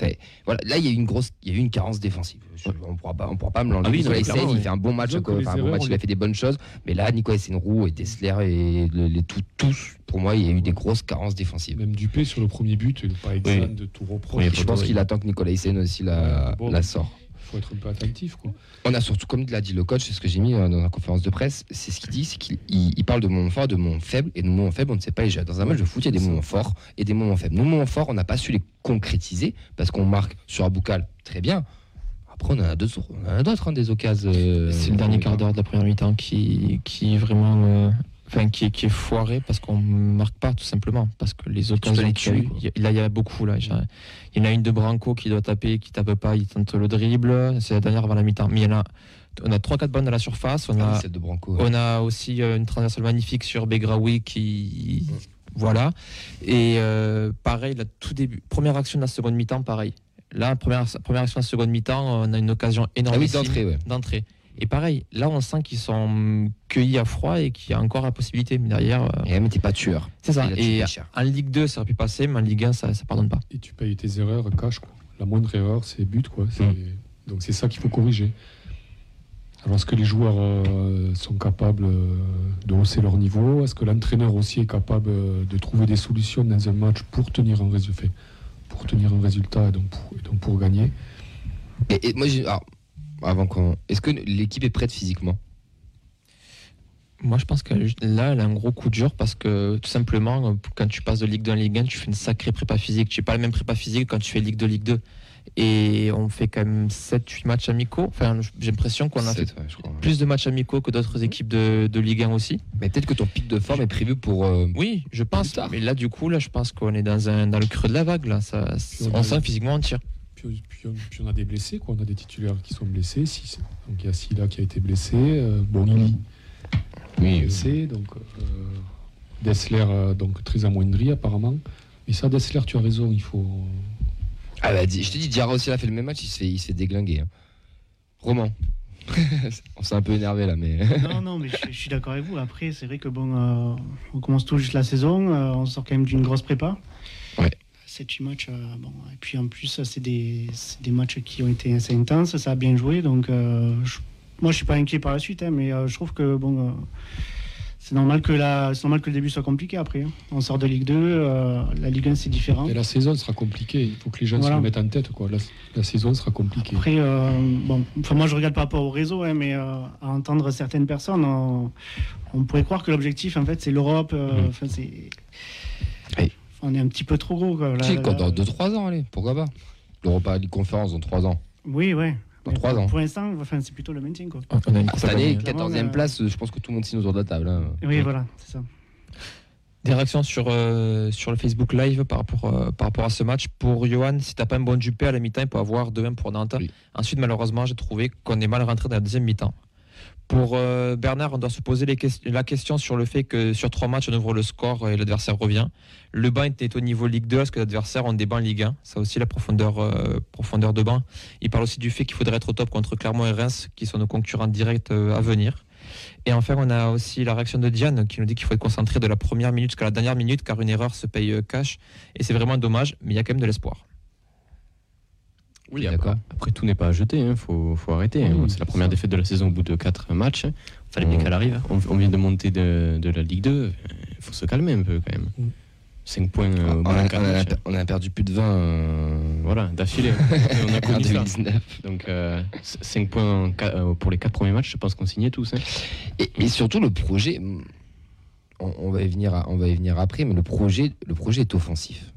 Enfin, voilà, là, il y a eu une grosse, il y a eu une carence défensive. Je- on pourra pas, on pourra pas me l'enlever. Ah oui, non, Nicolas Hyssen, il oui. fait un bon match, quoi. Enfin, un bon il a fait des bonnes choses. Mais là, Nicolas Hyssen-Roux et Dessler et le- les tout- tous, pour moi, il y a eu des grosses carences défensives. Même Dupé sur le premier but, pas exempt Oui. de tout reproche. Oui, Je pense qu'il attend que Nicolas Hyssen aussi la, Ouais, bon. la sort. Faut être un peu attentif. Quoi. On a surtout, comme l'a dit le coach, c'est ce que j'ai mis euh, dans la conférence de presse, c'est ce qu'il dit, c'est qu'il il- il parle de moments forts, de moments faibles, et de moments faibles, on ne sait pas les gérer. Dans un match de foot, il y a des moments forts et des moments faibles. Nos moments forts, on n'a pas su les concrétiser, parce qu'on marque sur Aboukal, très bien. Après, on en a d'autres, on en a d'autres, hein, des occasions. euh, C'est le dernier quart d'heure de la première mi-temps qui, qui est vraiment. euh, Enfin, qui, est- qui est foiré parce qu'on ne marque pas, tout simplement. Parce que les occasions les qu'il y a eu, y là, il y a beaucoup. Là. Il y en a une de Branco qui doit taper, qui tape pas, il tente le dribble. C'est la dernière avant la mi-temps. Mais il y en a, on a 3-4 bonnes à la surface. On Ah a, de Branco. ouais. on a aussi euh, une transversale magnifique sur Begraoui qui. Voilà. Et euh, pareil, là, tout début. Première action de la seconde mi-temps, pareil. Là, première, première action de la seconde mi-temps, on a une occasion énorme. Ah oui, d'entrée, ouais. d'entrée. Et pareil, là, on sent qu'ils sont hum, cueillis à froid et qu'il y a encore la possibilité. Mais derrière, euh, Et même, t'es pas tueur. c'est ça. Et Et en Ligue 2, ça aurait pu passer, mais en Ligue 1, ça ne pardonne pas. Et tu payes tes erreurs cash. Quoi. La moindre erreur, c'est but. Quoi. Mm. Donc c'est ça qu'il faut corriger. Alors est-ce que les joueurs euh, sont capables euh, de hausser leur niveau? Est-ce que l'entraîneur aussi est capable euh, de trouver des solutions dans un match pour tenir un résultat, pour tenir un résultat et donc pour, et donc pour gagner? Et, et moi, j'ai- alors, avant qu'on. Est-ce que l'équipe est prête physiquement? Moi, je pense que là, elle a un gros coup dur parce que tout simplement, quand tu passes de Ligue 2 en Ligue 1, tu fais une sacrée prépa physique. Tu n'es pas la même prépa physique quand tu fais Ligue 2, Ligue 2. Et on fait quand même 7-8 matchs amicaux. Enfin, j'ai l'impression qu'on a fait ouais, plus de matchs amicaux que d'autres équipes de, de Ligue 1 aussi. Mais peut-être que ton pic de forme est prévu pour. euh, Oui, je pense. Mais là, du coup, là, je pense qu'on est dans, un, dans le creux de la vague. Là. Ça, on sent physiquement on tire. Puis, puis on, puis on a des blessés, quoi. on a des titulaires qui sont blessés. Six. Donc il y a Silla qui a été blessé, euh, Oui, blessé, donc euh, Dessler euh, donc très amoindri apparemment. Mais ça, Dessler, tu as raison, il faut. Ah bah, dis- je te dis, Diarra aussi, il a fait le même match, il se fait, il se fait déglinguer. hein. Roman. [LAUGHS] On s'est un peu énervé là, mais. Non, [LAUGHS] non, mais je, je suis d'accord avec vous. Après, c'est vrai que bon, euh, on commence tout juste la saison, euh, on sort quand même d'une grosse prépa. Ouais. 7-8 matchs, euh, bon, et puis en plus, c'est des, des matchs qui ont été assez intenses, ça a bien joué, donc euh, je- moi je suis pas inquiet par la suite, hein, mais euh, je trouve que bon, c'est normal que la, normal que le début soit compliqué après. hein. On sort de Ligue 2, euh, la Ligue 1 c'est différent. Et la saison sera compliquée, il faut que les gens Voilà. se le mettent en tête. Quoi. La, la saison sera compliquée. Après, euh, bon, enfin, moi je regarde par rapport au réseau, hein, mais euh, à entendre certaines personnes, on, on pourrait croire que l'objectif en fait c'est l'Europe. euh, Mhm. Enfin, c'est. Oui. On est un petit peu trop gros. Quoi. Là, Si, dans 2-3 ans, allez, pourquoi pas L'Europa League Conférence dans 3 ans. Oui, ouais. Dans Mais 3 pour- ans. Pour l'instant, enfin, c'est plutôt le maintien. Quoi. On a une Cette à année, gagner. 14e euh, place, je pense que tout le monde signe autour de la table. hein. Oui, voilà, c'est ça. Des réactions sur, euh, sur le Facebook Live par rapport, euh, par rapport à ce match. Pour Johan, si t'as pas un bon Dupé à la mi-temps, il peut avoir 2-1 pour Nantes. Oui. Ensuite, malheureusement, j'ai trouvé qu'on est mal rentré dans la deuxième mi-temps. Pour euh, Bernard, on doit se poser les la question sur le fait que sur trois matchs, on ouvre le score et l'adversaire revient. Le banc était au niveau Ligue 2, parce que l'adversaire ont des bancs Ligue 1. Ça aussi, la profondeur, euh, profondeur de banc. Il parle aussi du fait qu'il faudrait être au top contre Clermont et Reims, qui sont nos concurrents directs euh, à venir. Et enfin, on a aussi la réaction de Diane qui nous dit qu'il faut être concentré de la première minute jusqu'à la dernière minute car une erreur se paye euh, cash. Et c'est vraiment dommage, mais il y a quand même de l'espoir. Oui, après, après, tout n'est pas à jeter, il faut, faut arrêter. Hein. oui, c'est la première ça. défaite de la saison au bout de 4 matchs. Fallait bien Mm. qu'elle arrive. On, on vient de monter de, de la Ligue 2, il faut se calmer un peu quand même. Mm. 5 points euh, au on, a, quatre on a- on a perdu plus de 20 euh, Voilà, d'affilée. [LAUGHS] on a connu ça. 2019. Donc 5 points euh, pour les 4 premiers matchs, je pense qu'on signait tous. hein. Et, et surtout le projet, on, on va y venir, à- on va y venir après, mais le projet, le projet est offensif.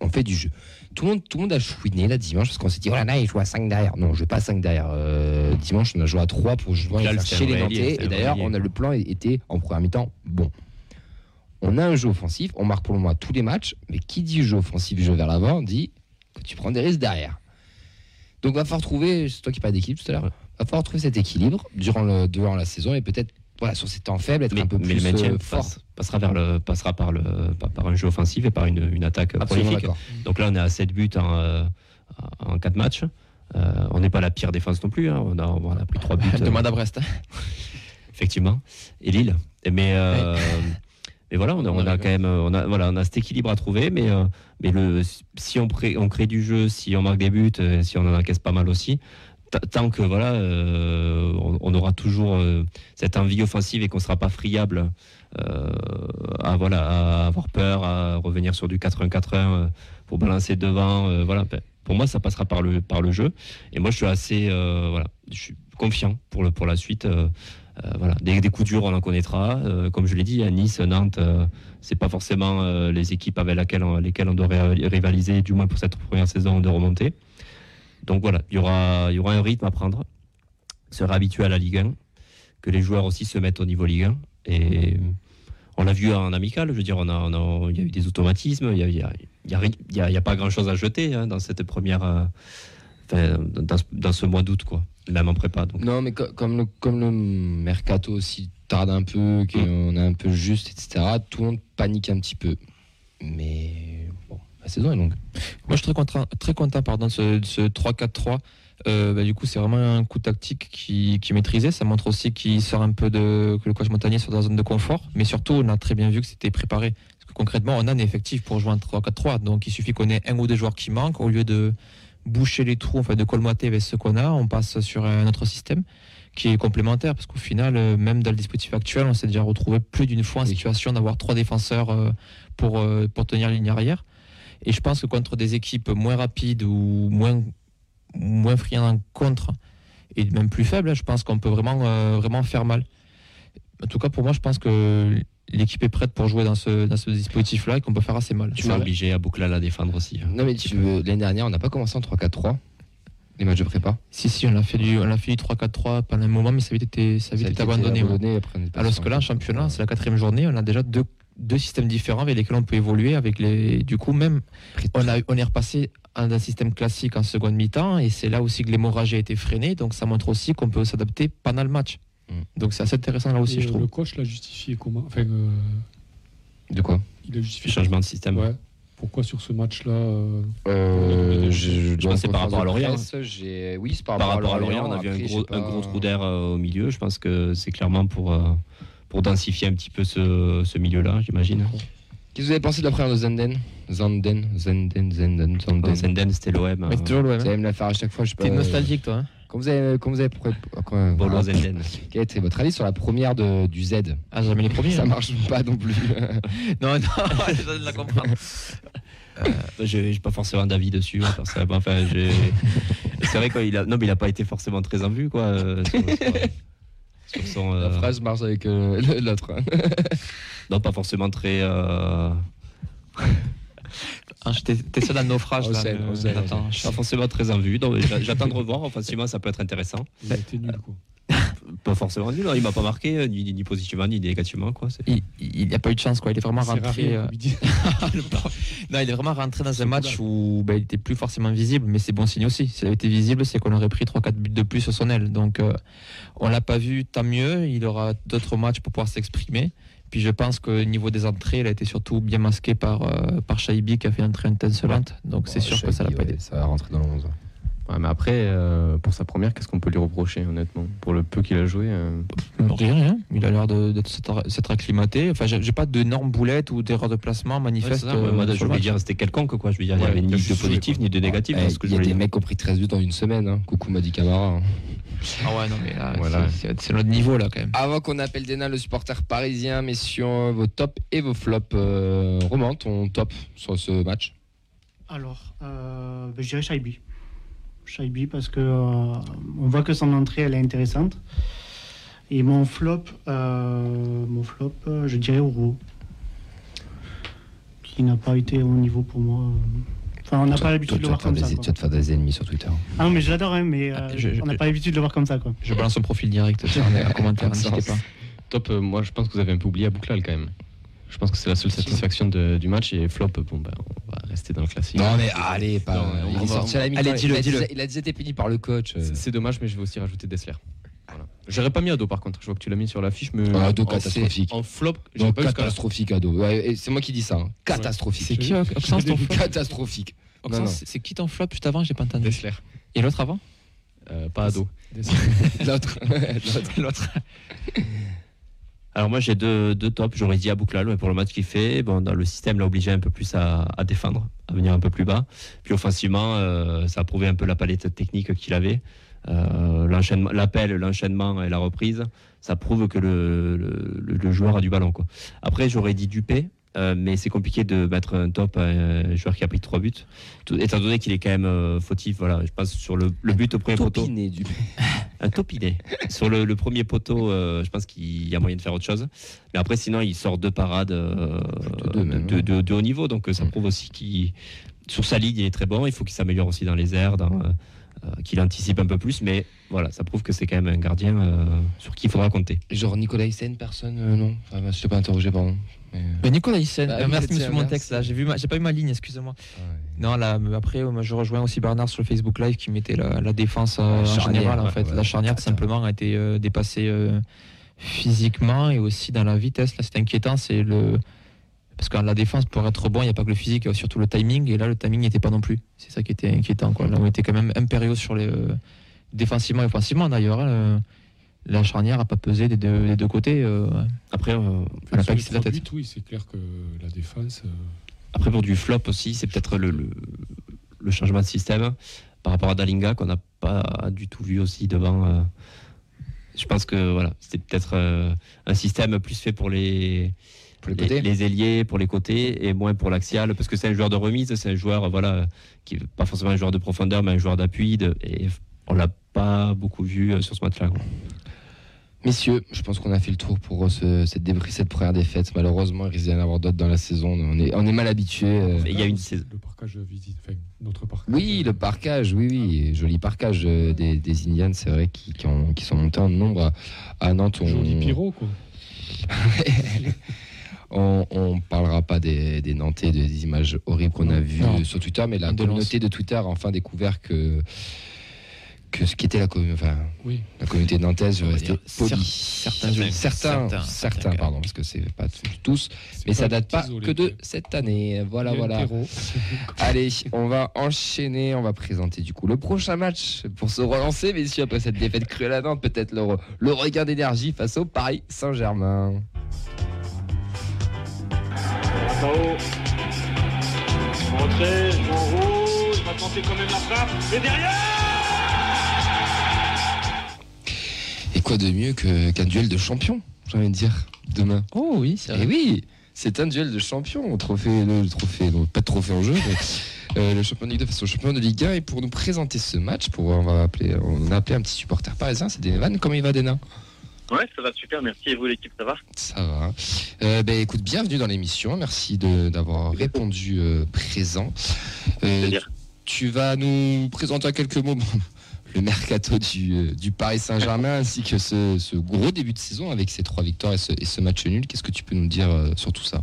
On fait du jeu. Tout le monde, tout le monde a chouiné là dimanche parce qu'on s'est dit oh là là, il joue à 5 derrière. Non, je joue pas à 5 derrière. Euh, dimanche, on a joué à 3 pour jouer Là, faire un les Nantais. Et d'ailleurs, on a le plan était en première mi-temps bon. On a un jeu offensif, on marque pour le moment à tous les matchs, mais qui dit jeu offensif, jeu vers l'avant, dit que tu prends des risques derrière. Donc va falloir trouver, c'est toi qui parles d'équilibre tout à l'heure, va falloir trouver cet équilibre durant, le, durant la saison et peut-être voilà, sur ces temps faibles, être Mais, un peu mais plus le maintien euh, fort. passe- passera, vers le, passera par, le, par, un jeu offensif et par une, une attaque prolifique. Donc là, on est à 7 buts en, euh, en 4 matchs. Euh, on n'est pas la pire défense non plus. hein. On, a, on a pris 3 buts. [LAUGHS] euh, Demande à Brest. effectivement, et Lille. Mais, euh, mais voilà, on a, on a quand même, on a, voilà, on a cet équilibre à trouver. Mais, euh, mais le, si on, pré- on crée du jeu, si on marque des buts, euh, si on en encaisse pas mal aussi, tant que euh, on, aura toujours euh, cette envie offensive et qu'on sera pas friable euh, à avoir peur, à revenir sur du 4-1-4-1 euh, pour balancer devant. voilà, ben, pour moi, ça passera par le jeu. Et moi, je suis assez, confiant pour la suite. des, coups durs, on en connaîtra. Comme je l'ai dit, à Nice, Nantes, c'est pas forcément les équipes avec lesquelles on doit rivaliser, du moins pour cette première saison de remontée. Donc voilà, il y aura, il y aura un rythme à prendre, se réhabituer à la Ligue 1, que les joueurs aussi se mettent au niveau Ligue 1. Et on l'a vu en amical, je veux dire, on a, on a- il y a eu des automatismes, il n'y a, a, a, pas grand-chose à jeter hein, dans cette première, euh, enfin, dans, ce- dans ce mois d'août, quoi, même en prépa. Donc. Non, mais co- comme le, comme le mercato aussi tarde un peu, qu'on est un peu juste, etc., tout le monde panique un petit peu. Mais la saison est longue. Moi, je suis très content, très content pardon, de ce, de ce 3-4-3. Euh, bah, du coup, c'est vraiment un coup tactique qui, qui est maîtrisé. Ça montre aussi qu'il sort un peu de. que le coach Montagnier sort dans la zone de confort. Mais surtout, on a très bien vu que c'était préparé. Parce que concrètement, on a un effectif pour jouer un 3-4-3. Donc, il suffit qu'on ait un ou deux joueurs qui manquent. Au lieu de boucher les trous, enfin, de colmater avec ce qu'on a, on passe sur un autre système qui est complémentaire. Parce qu'au final, euh, même dans le dispositif actuel, on s'est déjà retrouvé plus d'une fois en Oui. situation d'avoir trois défenseurs euh, pour, pour tenir la ligne arrière. Et je pense que contre des équipes moins rapides ou moins, moins friandes en contre, et même plus faibles, hein, je pense qu'on peut vraiment, euh, vraiment faire mal. En tout cas, pour moi, je pense que l'équipe est prête pour jouer dans ce, dans ce dispositif-là et qu'on peut faire assez mal. Tu m'as obligé à boucler à la défendre aussi. hein. Non, mais tu veux, l'année dernière, on n'a pas commencé en 3-4-3, les matchs de prépa. Si, si, on a fait du, on a fait du 3-4-3 pendant un moment, mais ça avait été, ça a été été abandonné. ouais. après, Alors que là, en championnat, c'est la quatrième journée, on a déjà deux, deux systèmes différents avec lesquels on peut évoluer. Avec les, du coup, même, on, a, on est repassé à un système classique en seconde mi-temps, et c'est là aussi que l'hémorragie a été freinée. Donc, ça montre aussi qu'on peut s'adapter pendant le match. Mm. Donc, c'est assez intéressant là aussi, Et, je euh, trouve. Le coach l'a justifié comment? Enfin, euh, De quoi? il a justifié. Changement de système. Ouais. Pourquoi sur ce match-là euh, euh, je pense que c'est par rapport à Lorient, j'ai- Oui, c'est par, Par rapport à Lorient, on a vu un gros, pas- un gros trou d'air euh, au milieu. Je pense que c'est clairement pour, euh, pour densifier un petit peu ce, ce milieu-là, j'imagine. Qu'est-ce que vous avez pensé de la première de Zenden? Zanden, Zenden, Zenden, Zanden. Zenden, c'était l'OM. Mais c'est toujours l'OM. Vous allez me la faire à chaque fois. T'es nostalgique, toi. hein Quand vous avez, quand vous avez, quand- ah, Zenden. [LAUGHS] quel était votre avis sur la première de, du Z? Ah, jamais les premiers. Ça hein. marche pas non plus. [LAUGHS] Non, non, [LAUGHS] je dois la comprendre. J'ai j'ai pas forcément d'avis dessus. hein. Enfin, c'est vrai qu'il a, non, mais il a pas été forcément très en vue, quoi. euh, sur, sur- sur son, La euh, phrase marche avec euh, l'autre. [LAUGHS] non, pas forcément très. euh, Ah, T'es sur un naufrage, là. pas forcément très en vue. Donc, j'a- J'attends de revoir. Offensivement, ça peut être intéressant. Il a été nul, quoi. Pas forcément nul. Il m'a pas marqué euh, ni, ni positivement ni négativement, quoi. Il il n'y a pas eu de chance, quoi. Il est vraiment rentré. rare, euh, [LAUGHS] non, il est vraiment rentré dans un match où bah, il était plus forcément visible, mais c'est bon signe aussi. S'il avait été visible, c'est qu'on aurait pris 3-4 buts de plus sur son aile. Donc, euh, on l'a pas vu, tant mieux. Il aura d'autres matchs pour pouvoir s'exprimer. Puis je pense qu'au niveau des entrées, il a été surtout bien masqué par, euh, par Shaibi qui a fait une entrée intelligente. Donc c'est sûr que ça l'a pas aidé. Ça va rentrer dans le 11. Ouais, mais après, euh, pour sa première, qu'est-ce qu'on peut lui reprocher, honnêtement? Pour le peu qu'il a joué. euh, Rien, rien. Il a l'air de, de s'être acclimaté. Enfin, j'ai pas d'énormes boulettes ou d'erreurs de placement manifestes. c'est ça, ouais, moi, euh, je voulais dire c'était quelconque quoi? Je veux dire, il n'y avait ni de positif ni de négatif. Eh, que Il y a des dire. mecs qui ont pris 13 buts en une semaine. Hein. Coucou Madi Camara. hein. Ah ouais, non, mais là, Voilà. c'est- notre niveau là quand même. Avant qu'on appelle Dena le supporter parisien, messieurs, vos tops et vos flops euh, remontent. On top sur ce match? Alors, euh, ben, je dirais Shaibi. Shaibi parce que euh, on voit que son entrée elle est intéressante. Et mon flop, euh, mon flop, euh, je dirais Oro, qui n'a pas été au niveau pour moi. Enfin, on n'a pas l'habitude de le voir comme ça. tu vas te faire des ennemis sur Twitter. Ah non, mais je l'adore, hein, mais euh, Ah, je- je- on n'a pas l'habitude de le voir comme ça, quoi. Je balance son profil direct sur un [LAUGHS] commentaire, n'hésitez pas. Top, euh, moi je pense que vous avez un peu oublié Abouklal quand même. Je pense que c'est la seule satisfaction de- du match et flop, bon, ben, on va rester dans le classique. Non mais allez, pas. Non, il on est va- sorti à la mi-temps. Allez, dis-le, il, a dis-le. déjà- il a déjà été puni par le coach. euh. C'est c'est dommage, mais je vais aussi rajouter Dessler. Voilà. J'aurais pas mis Ado par contre, je vois que tu l'as mis sur l'affiche, mais. Ah, Ado en- catastrophique. En flop, Non, pas catastrophique, ado. Ouais, c'est moi qui dis ça. hein. Catastrophique. C'est qui, Oxens, ton flop Catastrophique. Non, Oxens, non. c'est- c'est qui ton flop juste avant J'ai pas entendu. Dessler. Et l'autre avant? Euh, pas Ado. [LAUGHS] L'autre. L'autre. [LAUGHS] Alors moi j'ai deux, deux tops, j'aurais dit Abouklal pour le match qu'il fait. Bon, dans le système l'a obligé un peu plus à, à défendre, à venir un peu plus bas. Puis offensivement, euh, ça a prouvé un peu la palette technique qu'il avait. Euh, l'enchaînement- L'appel, l'enchaînement et la reprise, ça prouve que le- le joueur a du ballon. Quoi. Après j'aurais dit Dupé, euh, mais c'est compliqué de mettre un top à un joueur qui a pris trois buts, Tout- étant donné qu'il est quand même euh, fautif. Voilà, je pense sur le, le but au premier poteau. Topiné du. [LAUGHS] Un topinet. Sur le, le premier poteau, euh, je pense qu'il y a moyen de faire autre chose. Mais après, sinon, il sort deux parades euh, deux de, hein. de- de haut niveau. Donc, euh, ça Mm. prouve aussi qu'il, sur sa ligne, il est très bon. Il faut qu'il s'améliore aussi dans les airs, dans, euh, euh, qu'il anticipe un peu plus. Mais voilà, ça prouve que c'est quand même un gardien euh, sur qui il faudra compter. Genre Nicolas Hyssen, personne, euh, non? Enfin, je t'ai pas interrogé, pardon. Mais, Nicolas Hyssen, Bah, oui, merci monsieur mon inverse. texte là, j'ai vu ma- j'ai pas eu ma ligne, excusez-moi. ouais. Non là après euh, je rejoins aussi Bernard sur le Facebook Live qui mettait la, la défense euh, La en général en ouais, fait. ouais. la charnière tout simplement a été euh, dépassée euh, physiquement et aussi dans la vitesse. Là c'est inquiétant, c'est le parce que la défense pour être bon il n'y a pas que le physique, il y a surtout le timing et là le timing n'était pas non plus. C'est ça qui était inquiétant quoi. Là on était quand même impériaux sur les euh, défensivement et offensivement d'ailleurs. hein, le- la charnière a pas pesé des deux, des deux côtés. euh, Après, euh, On a pas la tête. buts, Oui, c'est clair que la défense. euh, après pour du flop aussi, c'est peut-être le, le, le changement de système par rapport à Dalinga qu'on n'a pas du tout vu aussi devant. euh, je pense que voilà, c'était peut-être euh, un système plus fait pour les, Pour les côtés. les ailiers, pour les côtés et moins pour l'axial, parce que c'est un joueur de remise, c'est un joueur voilà qui est pas forcément un joueur de profondeur, mais un joueur d'appui. Et on l'a pas beaucoup vu euh, sur ce match-là. quoi. Messieurs, je pense qu'on a fait le tour pour euh, ce- cette, débris, cette première défaite. Malheureusement, il risque d'y en avoir d'autres dans la saison. On est, on est mal habitué. euh. Il y a une saison. Le parcage visite, enfin, notre parcage. Oui, le parcage, oui, oui, joli parcage euh, des, des Indians, c'est vrai, qui, qui, ont- qui sont montés en nombre à, à Nantes. On, Joli pyro, quoi. [LAUGHS] on, on parlera pas des, des Nantais, des images horribles qu'on a vues Non. sur Twitter, mais la communauté de Twitter a enfin découvert que, que ce qu'était la, commu- enfin, Oui. la communauté nantaise restait dire polie. certains- certains, certains- certains, certains pardon, parce que c'est pas tous, C'est mais ça date pas que de cette année. Voilà, voilà. [LAUGHS] Allez, on va enchaîner, on va présenter du coup le prochain match pour se relancer, messieurs, après cette défaite cruelle à Nantes, peut-être le, re- le regain d'énergie face au Paris Saint-Germain. Rentrée, je en rouge, va tenter quand même la frappe. Et derrière quoi de mieux que- qu'un duel de champions, j'ai envie de dire, demain? Oh oui, c'est Eh vrai. oui, c'est un duel de champions, trophée, le, trophée, non, pas de trophée en jeu, mais euh, le champion de Ligue 2 face au champion de Ligue 1. Et pour nous présenter ce match, pour, on, va appeler, on a appelé un petit supporter parisien, c'est Denevan. Comment il va, Dena Ouais, ça va super, merci. Et vous, l'équipe, ça va? Ça va. Euh, ben, écoute, bienvenue dans l'émission. Merci de- d'avoir répondu euh, présent. Euh, tu vas nous présenter en quelques mots bon, le mercato du, euh, du Paris Saint-Germain ainsi que ce, ce gros début de saison avec ces trois victoires et ce, et ce match nul. Qu'est-ce que tu peux nous dire euh, sur tout ça?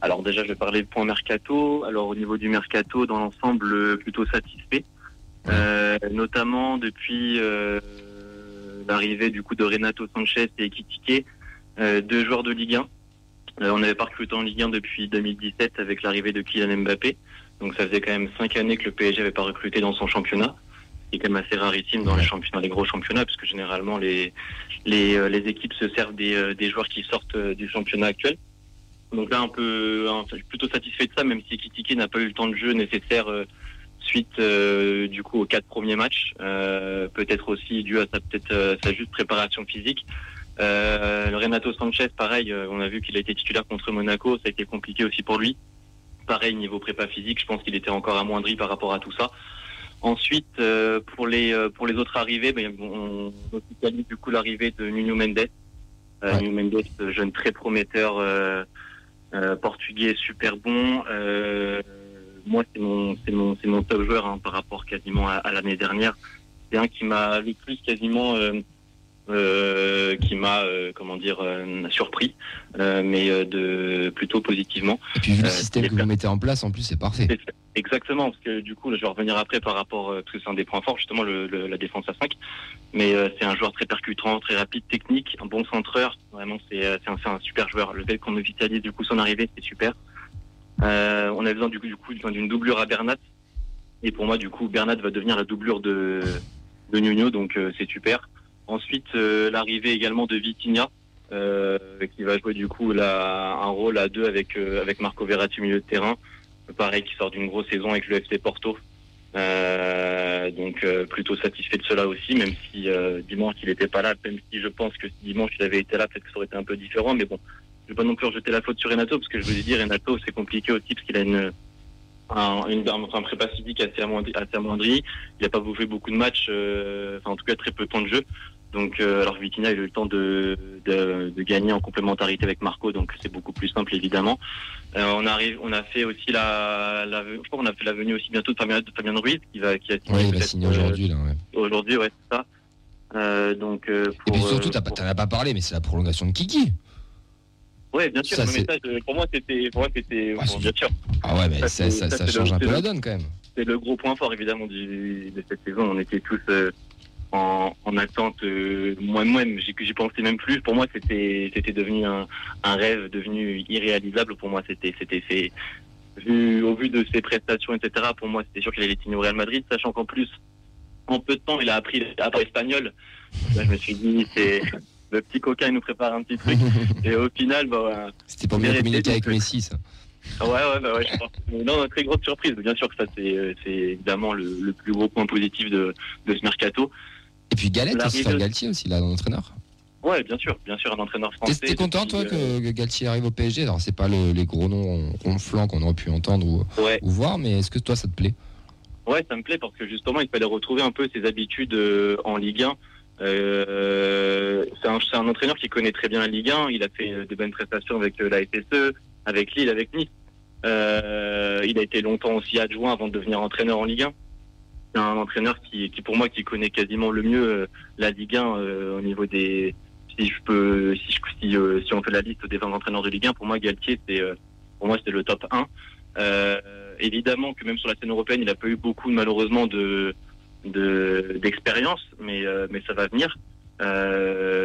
Alors déjà, je vais parler point mercato. Alors au niveau du mercato, dans l'ensemble, euh, plutôt satisfait. Euh, notamment depuis euh, l'arrivée du coup de Renato Sanchez et Ekitike, euh, deux joueurs de Ligue 1. Euh, on n'avait pas recruté en Ligue 1 depuis 2017 avec l'arrivée de Kylian Mbappé. Donc ça faisait quand même cinq années que le PSG n'avait pas recruté dans son championnat. C'est quand même assez rarissime dans les championnats, les gros championnats, parce que généralement les les, euh, les équipes se servent des, euh, des joueurs qui sortent euh, du championnat actuel. Donc là, un peu, je suis plutôt satisfait de ça, même si Kitike n'a pas eu le temps de jeu nécessaire euh, suite euh, du coup aux quatre premiers matchs. Euh, peut-être aussi dû à sa peut-être euh, sa juste préparation physique. Euh, Renato Sanchez, pareil, euh, on a vu qu'il a été titulaire contre Monaco, ça a été compliqué aussi pour lui. Pareil niveau prépa physique, je pense qu'il était encore amoindri par rapport à tout ça. Ensuite, euh, pour les euh, pour les autres arrivées, ben, on officialise du coup l'arrivée de Nuno Mendes. Euh, Ouais. Nuno Mendes, jeune très prometteur euh, euh, portugais, super bon. Euh, moi, c'est mon c'est mon c'est mon top joueur hein, par rapport quasiment à, à l'année dernière. C'est un qui m'a le plus quasiment euh, qui m'a, euh, comment dire, euh, surpris, euh, mais euh, de plutôt positivement. Et puis vu le système que vous mettez en place, en plus, c'est parfait. Exactement, parce que du coup, là, je vais revenir après par rapport, euh, parce que c'est un des points forts, justement, le, le- la défense à 5. Mais euh, c'est un joueur très percutant, très rapide, technique, un bon centreur. Vraiment, c'est c'est un, un super joueur. Le fait qu'on officialise du coup son arrivée, c'est super. Euh, on a besoin du coup du coup d'une doublure à Bernat. Et pour moi, du coup, Bernat va devenir la doublure de, de Nuno, donc euh, c'est super. Ensuite, euh, l'arrivée également de Vitinha, euh, qui va jouer du coup là, un rôle à deux avec, euh, avec Marco Verratti au milieu de terrain. Pareil, qui sort d'une grosse saison avec le FC Porto. Euh, donc euh, plutôt satisfait de cela aussi, même si euh, dimanche il n'était pas là, même si je pense que si dimanche il avait été là, peut-être que ça aurait été un peu différent. Mais bon, je vais pas non plus rejeter la faute sur Renato, parce que je vous ai dit, Renato c'est compliqué aussi, parce qu'il a une, un, une, un, prépa physique assez amoindri, assez. Il n'a pas bouffé beaucoup de matchs, enfin en tout cas très peu de temps de jeu. Donc euh, alors Vitinha a eu le temps de, de, de gagner en complémentarité avec Marco, donc c'est beaucoup plus simple évidemment. Euh, on arrive, on a fait aussi la, la je crois qu'on a fait la venue aussi bientôt de Fabien, de Fabien Ruiz qui va qui a signé Oui, il va peut-être, signer euh, aujourd'hui, là, ouais. Aujourd'hui, ouais, c'est ça. Euh, donc Et pour, puis surtout, pas- pour- t'en as pas parlé, mais c'est la prolongation de Kiki. Ouais, bien sûr. Ça, pour moi, c'était, pour moi, c'était, Ah, bon, bien sûr. Ah ouais, mais Ça, change le- un peu la donne quand même. C'est le gros point fort évidemment du, de cette saison. On était tous en, en attente. Euh, Moi-même, j'y pensais même plus. Pour moi, c'était, c'était devenu un, un rêve devenu irréalisable. Pour moi, c'était, c'était fait. Vu, au vu de ses prestations, etc. Pour moi, c'était sûr qu'il allait signer au Real Madrid, sachant qu'en plus, en peu de temps, il a appris à parler espagnol. Là, je me suis dit, c'est le petit coquin, il nous prépare un petit truc. Et au final, bah, C'était pour mieux Mérité, communiquer avec euh, Messi, ça. Ouais, ouais, bah ouais, je pense. Non, très grosse surprise. Bien sûr que ça, c'est, euh, c'est évidemment le, le plus gros point positif de, de ce mercato. Et puis Galette, de- Galtier aussi, là, l'entraîneur. Ouais, bien sûr, bien sûr, un entraîneur français. t'es content, toi, euh, que que Galtier arrive au PSG Alors, c'est pas le- les gros noms ronflants qu'on aurait pu entendre ou, Ouais, ou voir, mais est-ce que toi, ça te plaît? Ouais, ça me plaît parce que justement, il fallait retrouver un peu ses habitudes euh, en Ligue 1. Euh, c'est un, entraîneur qui connaît très bien la Ligue 1. Il a fait euh, de bonnes prestations avec euh, la FSE, avec Lille, avec Nice. Euh, il a été longtemps aussi adjoint avant de devenir entraîneur en Ligue 1. C'est un entraîneur qui, pour moi, qui connaît quasiment le mieux euh, la Ligue 1 euh, au niveau des. Si je peux, si, je, si, euh, on fait la liste des 20 entraîneurs de Ligue 1, pour moi, Galtier, c'est, pour moi, c'est le top 1. Euh, évidemment que même sur la scène européenne, il a pas eu beaucoup, malheureusement, de de- d'expérience, mais mais ça va venir.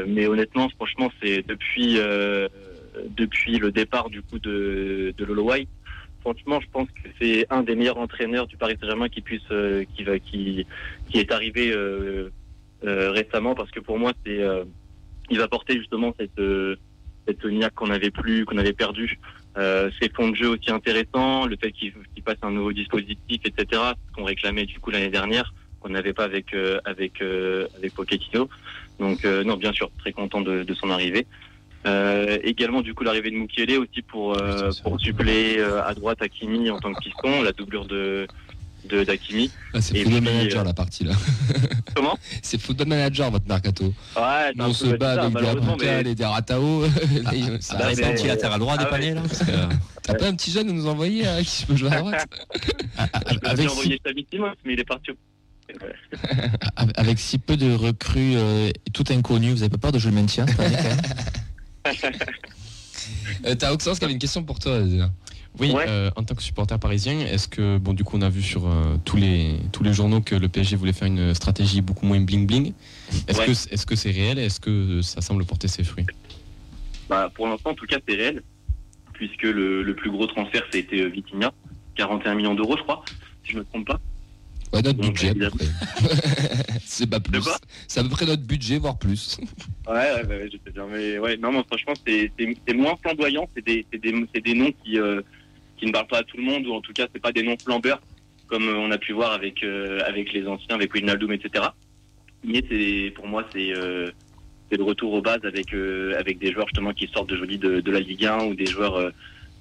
Mais honnêtement, franchement, c'est depuis depuis le départ du coup de de Lolo. Franchement, je pense que c'est un des meilleurs entraîneurs du Paris Saint-Germain qui puisse euh, qui va qui qui est arrivé euh, euh, récemment parce que pour moi, c'est euh, il va porter justement cette euh, cette niaque qu'on avait plus qu'on avait perdu. Euh, ses fonds de jeu aussi intéressants, le fait qu'il passe un nouveau dispositif, etc. Ce qu'on réclamait du coup l'année dernière qu'on n'avait pas avec avec avec Pochettino. Donc non, bien sûr, très content de, de son arrivée. Euh, également du coup l'arrivée de Mukiele aussi pour euh, pour suppléer euh, à droite Hakimi en tant que piston, la doublure de de d'Hakimi. Ah, C'est Football puis, Manager, euh, la partie, là. [LAUGHS] Comment? C'est Football Manager, votre mercato. Ouais, on se bat avec des mais- et des Ratao. [LAUGHS] [LAUGHS] ça Ah bah, reste mais- un petit latéral droit Ah dépanné ouais. là parce que- T'as pas un petit jeune à nous envoyer hein, qui peut jouer à droite J'ai Avec si, envoyé mais il est parti. avec si peu de recrues, euh, tout inconnues, vous avez pas peur de jouer le maintien cette année, quand même? Euh, T'as Oxens qui avait une question pour toi. Oui, Ouais. euh, en tant que supporter parisien, est-ce que, bon, du coup, on a vu sur euh, tous, les, tous les journaux que le PSG voulait faire une stratégie beaucoup moins bling-bling. Est-ce Ouais. que c'est -ce c'est réel Est-ce que ça semble porter ses fruits? Bah, pour l'instant, en tout cas, c'est réel, puisque le, le plus gros transfert, ça a été euh, Vitinha, 41 millions d'euros, je crois, si je me trompe pas. Ouais, notre Donc, budget, à peu évidemment. près. [LAUGHS] C'est pas plus. C'est à peu près notre budget, voire plus. Ouais, ouais, bah, ouais, je sais bien, mais ouais, non, mais franchement, c'est moins flamboyant, c'est des, des, des noms qui, euh, qui ne parlent pas à tout le monde, ou en tout cas, c'est pas des noms flambeurs, comme euh, on a pu voir avec, euh, avec les anciens, avec Wijnaldum, etc. Mais pour moi, c'est euh, c'est le retour aux bases avec, avec des joueurs justement qui sortent de, de la Ligue 1 ou des joueurs,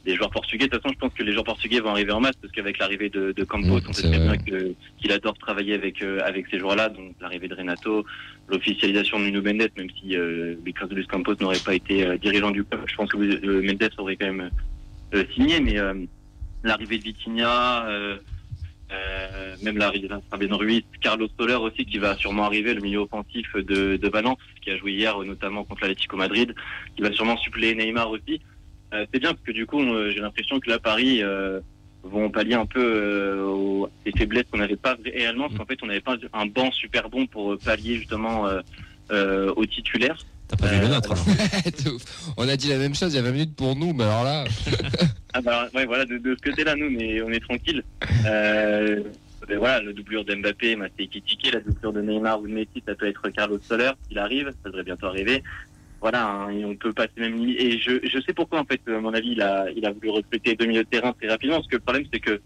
euh, des joueurs portugais. De toute façon, je pense que les joueurs portugais vont arriver en masse parce qu'avec l'arrivée de, de Campos, on sait très bien qu'il adore travailler avec, euh, avec ces joueurs-là. Donc l'arrivée de Renato, l'officialisation de Nuno Mendes, même si euh, Luis Campos n'aurait pas été euh, dirigeant du club, je pense que euh, Mendes aurait quand même euh, signé. Mais euh, l'arrivée de Vitinha, euh, Euh, même la Fabien Ruiz, Carlos Soler aussi qui va sûrement arriver, le milieu offensif de, de Valence, qui a joué hier notamment contre l'Atlético Madrid, qui va sûrement suppléer Neymar aussi. Euh, c'est bien parce que du coup, euh, j'ai l'impression que là, Paris euh, vont pallier un peu euh, aux les faiblesses qu'on n'avait pas réellement, parce qu'en fait, on n'avait pas un banc super bon pour pallier justement euh, euh, aux titulaires. T'as pas vu le nôtre alors. [LAUGHS] On a dit la même chose il y a 20 minutes pour nous, mais alors là. [LAUGHS] Ah bah ouais, voilà, de, de ce côté-là, nous, on est, on est tranquille. Euh, ben voilà, la doublure d'Mbappé, bah, c'est Ekitike, la doublure de Neymar ou de Messi, ça peut être Carlos Soler, il arrive, ça devrait bientôt arriver. Voilà, hein, et on peut passer même limite. Et je, je sais pourquoi, en fait, à mon avis, il a, il a voulu recruter deux milieux de terrain très rapidement, parce que le problème, c'est que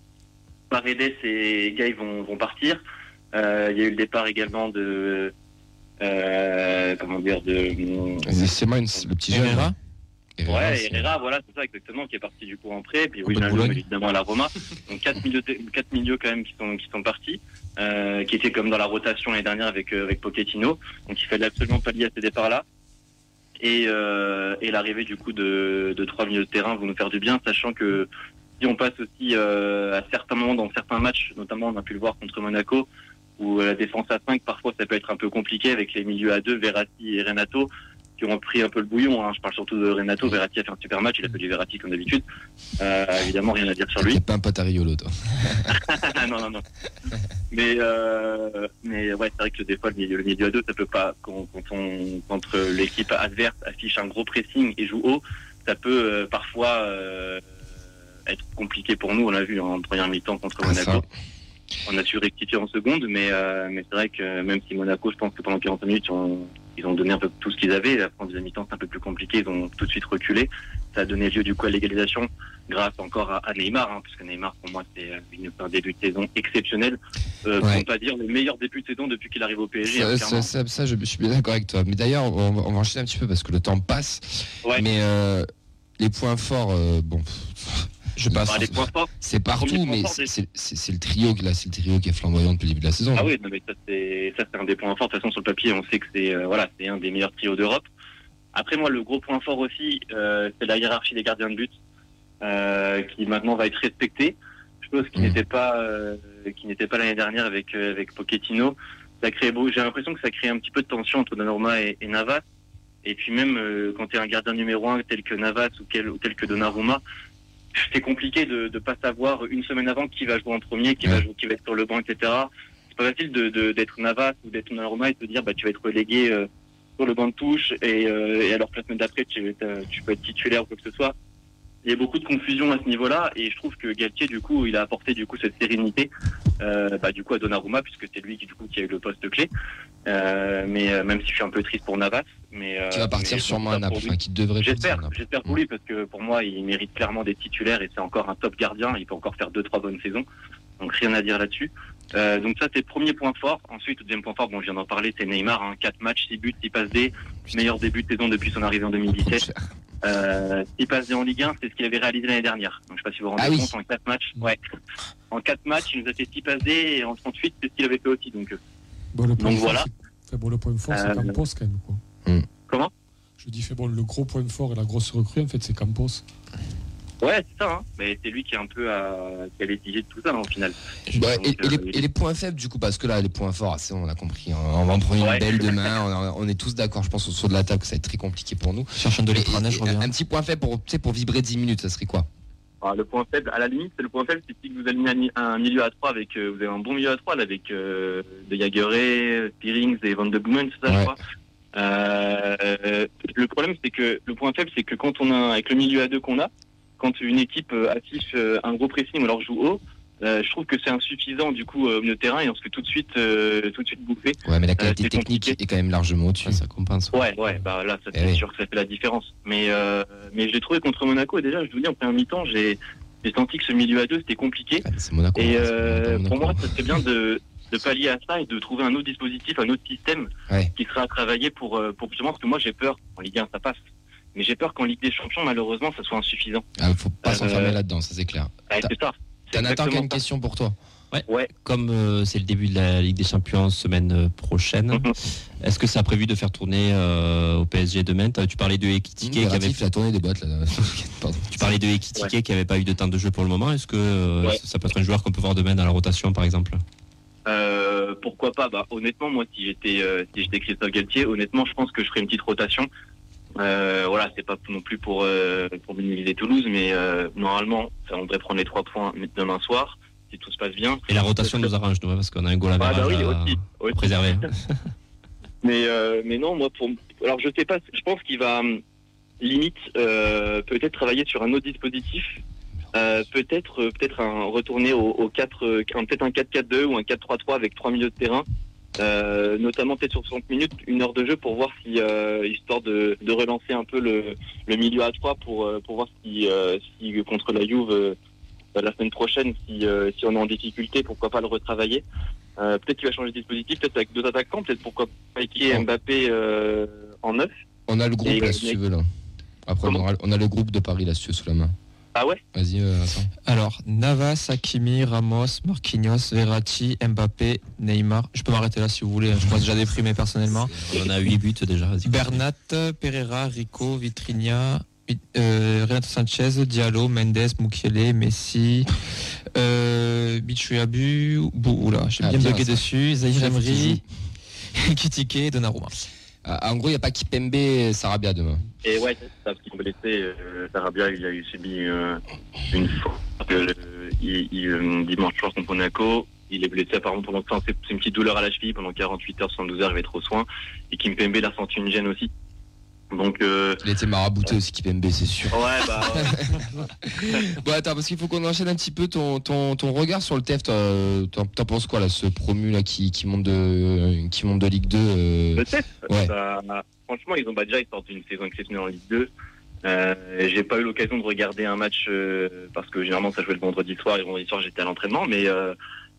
Paredes et Gay vont, vont partir. Euh, il y a eu le départ également de, euh, comment dire, de, C'est moi le petit jeune. Herrera Herrera, Ouais, c'est- Herrera, voilà, c'est ça exactement, qui est parti du coup en prêt, puis de Wijnaldum, évidemment à la Roma. Donc quatre milieux, quatre milieux quand même qui sont qui sont partis, euh, qui étaient comme dans la rotation l'année dernière avec euh, avec Pochettino. Donc il fallait absolument pallier à ces départs-là. Et, euh, et l'arrivée du coup de, de trois milieux de terrain vont nous faire du bien, sachant que si on passe aussi euh, à certains moments dans certains matchs, notamment on a pu le voir contre Monaco, où euh, la défense à 5 parfois ça peut être un peu compliqué avec les milieux à 2, Verratti et Renato, qui ont pris un peu le bouillon. Hein. Je parle surtout de Renato. Verratti a fait un super match, il a fait du Verratti comme d'habitude. Euh, évidemment, rien à dire sur lui. Pas un pote à Riolo, toi. [LAUGHS] non, non, non. Mais, euh, mais ouais, c'est vrai que des fois, le milieu, le milieu à deux, ça peut pas, quand, quand, on, quand l'équipe adverse affiche un gros pressing et joue haut, ça peut euh, parfois euh, être compliqué pour nous. On l'a vu en première mi-temps contre Ah, ça. Monaco. On a su rectifier en seconde, mais, euh, mais c'est vrai que même si Monaco, je pense que pendant 40 minutes, on- ils ont donné un peu tout ce qu'ils avaient. La en deuxième mi-temps, c'est un peu plus compliqué. Ils ont tout de suite reculé. Ça a donné lieu du coup à l'égalisation grâce encore à, Neymar, hein, parce que Neymar, pour moi, c'est euh, un début de saison exceptionnel. Euh, Pour Ouais. ne pas dire le meilleur début de saison depuis qu'il arrive au PSG. Ça, hein, ça, ça- ça, je, je suis bien d'accord avec toi. Mais d'ailleurs, on, va- on va enchaîner un petit peu parce que le temps passe. Ouais. Mais euh, les points forts, euh, bon, je passe. C'est partout, mais c'est le trio qui là, c'est le trio qui est flamboyant depuis le début de la saison. Ah oui, non, mais ça c'est un des points forts. De toute façon, sur le papier, on sait que c'est euh, voilà, c'est un des meilleurs trios d'Europe. Après, moi, le gros point fort aussi, euh, c'est la hiérarchie des gardiens de but, euh, qui maintenant va être respectée. Chose qui Mhm. n'était pas qui n'était pas l'année dernière avec avec Pochettino. Ça crée beau. J'ai l'impression que ça crée un petit peu de tension entre Donnarumma et, et Navas. Et puis même euh, quand tu es un gardien numéro un tel que Navas ou, quel, ou tel que Donnarumma, c'est compliqué de ne pas savoir une semaine avant qui va jouer en premier, qui va jouer, qui va être sur le banc, etc. C'est pas facile de de- d'être Navas ou d'être Donnarumma et de dire bah tu vas être relégué euh, sur le banc de touche et, euh, et alors que la semaine d'après tu, tu peux être titulaire ou quoi que ce soit. Il y a beaucoup de confusion à ce niveau-là et je trouve que Galtier du coup il a apporté du coup cette sérénité euh, bah, du coup à Donnarumma puisque c'est lui qui du coup qui a eu le poste clé. Euh, mais euh, même si je suis un peu triste pour Navas, mais euh, Qui va partir mais sûrement à Naples, enfin qui devrait J'espère, j'espère pour lui parce que pour moi il mérite clairement d'être titulaire et c'est encore un top gardien. Il peut encore faire deux trois bonnes saisons, donc rien à dire là-dessus. Euh, donc ça c'est le premier point fort. Ensuite le deuxième point fort, bon je viens d'en parler, c'est Neymar, hein, 4 matchs, 6 buts, 6 passes D, meilleur début de saison depuis son arrivée en 2017. Euh, 6 passes D en Ligue 1, c'est ce qu'il avait réalisé l'année dernière. Donc je sais pas si vous vous rendez Ah oui. compte en 4 matchs. Ouais. En 4 matchs, il nous a fait 6 passes D et en 38 c'est ce qu'il avait fait aussi. Donc euh, Bon, le point Donc fort, voilà. c'est- fait, bon, le point fort, c'est Euh, Campos quand même. Quoi. Hmm. Comment? Je dis, fait, bon, le gros point fort et la grosse recrue, en fait, c'est Campos. ouais c'est ça. Hein. Mais c'est lui qui est un peu à, qui a l'étigé de tout ça hein, au final. Ouais, et, Donc, et les, euh, et les points faibles du coup parce que là les points forts c'est on a compris hein. on va en prendre une Ouais. belle demain [LAUGHS] on, on est tous d'accord je pense autour de la table que ça va être très compliqué pour nous Cherche un de Et- l'étranger, et- je reviens. un petit point faible pour tu sais pour vibrer 10 minutes ça serait quoi? Alors, le point faible, à la limite, c'est le point faible, c'est si vous alignez un, mi- un milieu à 3 avec, euh, vous avez un bon milieu à 3 là, avec euh, de Jageré, Spearings et Van de Boomen, c'est ça, Ouais. je crois. Euh, le problème, c'est que le point faible, c'est que quand on a, avec le milieu à 2 qu'on a, quand une équipe affiche un gros pressing ou alors joue haut, euh, je trouve que c'est insuffisant du coup euh, au milieu de terrain et on se fait tout de suite, euh, tout de suite bouffer. ouais mais la qualité technique compliqué. est quand même largement au-dessus Ouais, ça compense. Ouais, ouais, bah là, ça, Eh c'est oui. sûr que ça fait la différence. Mais, euh, mais j'ai trouvé contre Monaco, et déjà, je vous dis, en première mi-temps, j'ai, j'ai senti que ce milieu à deux, c'était compliqué. Ouais, mais c'est Monaco Et hein, euh, Monaco. pour moi, ça serait bien de, de pallier à ça et de trouver un autre dispositif, un autre système Ouais. qui sera à travailler pour, euh, pour justement, parce que moi, j'ai peur, en Ligue 1, ça passe. Mais j'ai peur qu'en Ligue des Champions, malheureusement, ça soit insuffisant. Ah, faut pas Euh, s'enfermer là-dedans ça c'est clair Ah, T'as- c'est ça. C'est t'as Nathan qui a une ça. question pour toi Ouais. Comme euh, c'est le début de la Ligue des Champions semaine euh, prochaine, Mhm. est-ce que ça a prévu de faire tourner euh, au PSG demain? Tu parlais de Ekitike qui avait fait la tournée des boîtes là. [LAUGHS] Tu parlais de Ekitike qui avait pas eu de temps de jeu pour le moment. Est-ce que euh, Ouais. ça peut être un joueur qu'on peut voir demain dans la rotation par exemple? Euh, pourquoi pas? Bah, Honnêtement, moi, si j'étais euh, si j'étais Christophe Galtier, honnêtement, je pense que je ferais une petite rotation. Euh, voilà, c'est pas non plus pour euh, pour minimiser Toulouse, mais euh, normalement, ça, on devrait prendre les trois points demain soir si tout se passe bien. Et la rotation nous arrange, nous, parce qu'on a un goal à Ah, bah oui, à aussi, aussi. préserver. [LAUGHS] Mais euh, mais non, moi pour alors je sais pas, je pense qu'il va hum, limite euh, peut-être travailler sur un autre dispositif. Euh, peut-être peut-être un retourner au, au 4 euh, un- peut-être un 4-4-2 ou un 4-3-3 avec trois milieux de terrain. Euh, notamment peut-être sur 60 minutes, une heure de jeu pour voir si euh, histoire de, de relancer un peu le, le milieu à 3 pour euh, pour voir si euh, si contre la Juve euh, la semaine prochaine si euh, si on est en difficulté, pourquoi pas le retravailler. Euh, peut-être qu'il va changer de dispositif, peut-être avec deux attaquants, peut-être pourquoi pas Piqué, Mbappé euh, en neuf. On a le groupe là si tu veux là. Après on, aura- on a le groupe de Paris là si tu veux sous la main. Ah ouais Vas-y euh, Vincent. Alors, Navas, Hakimi, Ramos, Marquinhos, Verratti, Mbappé, Neymar. Je peux m'arrêter là si vous voulez. hein. Je pense déjà déprimé personnellement. On en a 8 buts déjà. vas-y. Bernat, Pereira, Rico, Vitrinia, euh, Renato Sanchez, Diallo, Mendes, Mukiele, Messi, euh, Bichuabu, Bou, oula, j'ai Ah, bien bien, bugué dessus, Zahir Emery, [LAUGHS] Kitike et Donnarumma. Ah, en gros, il n'y a pas Kipembe Sarabia demain. Et ouais, ça, parce qu'il blessé. Euh, Sarabia, il a eu subi euh, une faute il, il, euh, dimanche soir contre Monaco. Il est blessé apparemment pendant temps. C'est c'est une petite douleur à la cheville. Pendant 48 heures, 72 heures, il va être aux soins. Et Kimpembe, il a ressenti une gêne aussi. Donc, euh, Il était marabouté aussi Kipembe, c'est sûr. ouais, bah, ouais. [LAUGHS] Bon, attends, parce qu'il faut qu'on enchaîne un petit peu ton, ton, ton regard sur le TEF. T'en penses quoi là, ce promu là qui, qui monte de qui monte de Ligue 2 euh, Peut-être. Ouais. Ça- franchement, ils ont bah, déjà ils sortent d'une saison exceptionnelle en Ligue 2. Euh, j'ai pas eu l'occasion de regarder un match parce que généralement ça jouait le vendredi soir et le vendredi soir j'étais à l'entraînement, mais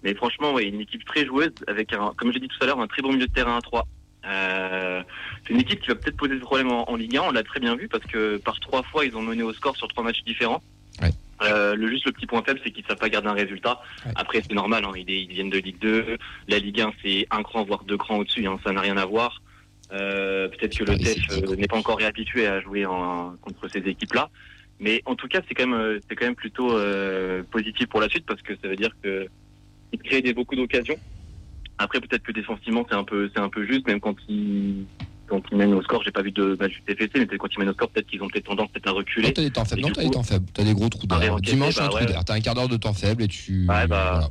mais franchement ouais, une équipe très joueuse avec un, comme j'ai dit tout à l'heure, un très bon milieu de terrain à 3. Euh, c'est une équipe qui va peut-être poser des problèmes en, en Ligue 1, on l'a très bien vu parce que par trois fois ils ont mené au score sur trois matchs différents. Ouais. Euh, le juste le petit point faible c'est qu'ils savent pas garder un résultat. Ouais. Après c'est normal, hein, ils, ils viennent de Ligue 2, la Ligue 1 c'est un cran voire deux crans au-dessus, hein, ça n'a rien à voir. Euh, Peut-être que le TEF n'est pas encore réhabitué à jouer en, contre ces équipes-là, mais en tout cas c'est quand même c'est quand même plutôt positif pour la suite parce que ça veut dire que ils créent des, beaucoup d'occasions. Après peut-être que défensivement c'est un peu c'est un peu juste même quand ils quand ils mènent au score, j'ai pas vu de match du TFC, mais peut-être quand ils mènent au score, peut-être qu'ils ont peut-être tendance peut-être à Non, reculer. t'as des temps faibles. Et Non, du t'as des temps faibles. T'as des gros trous Ah, d'air. Dimanche, bah un trou ouais. d'air. T'as un quart d'heure de temps faible et tu. Ouais, bah, voilà.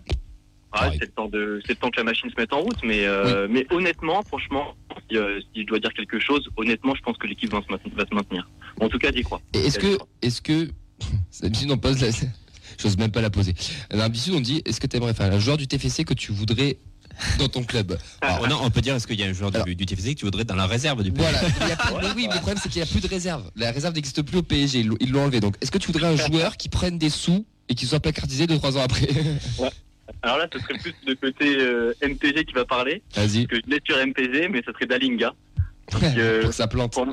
Ah, c'est le temps de, c'est le temps que la machine se mette en route, mais, euh, mais honnêtement, franchement, si, euh, si je dois dire quelque chose, honnêtement, je pense que l'équipe va se, maintenir- va se maintenir. En tout cas, j'y crois. Est-ce que, est-ce que, d'habitude on pose la, [LAUGHS] j'ose même pas la poser. D'habitude on dit, est-ce que t'aimerais faire un joueur du TFC que tu voudrais dans ton club Ah, Oh non, on peut dire est-ce qu'il y a un joueur du- Alors- du, TFC que tu voudrais dans la réserve du PSG Voilà. Il y a plus- mais oui, mais le problème c'est qu'il n'y a plus de réserve. La réserve n'existe plus au PSG. Ils l'ont- Ils l'ont enlevé. Donc, est-ce que tu voudrais un joueur qui prenne des sous et qui soit placardisé deux trois ans après [LAUGHS] Alors là, ce serait plus le côté euh, MPG qui va parler, Vas-y. que je l'ai sur MPG, mais ça serait Dalinga. que- [LAUGHS] Pour que ça plante. Pour-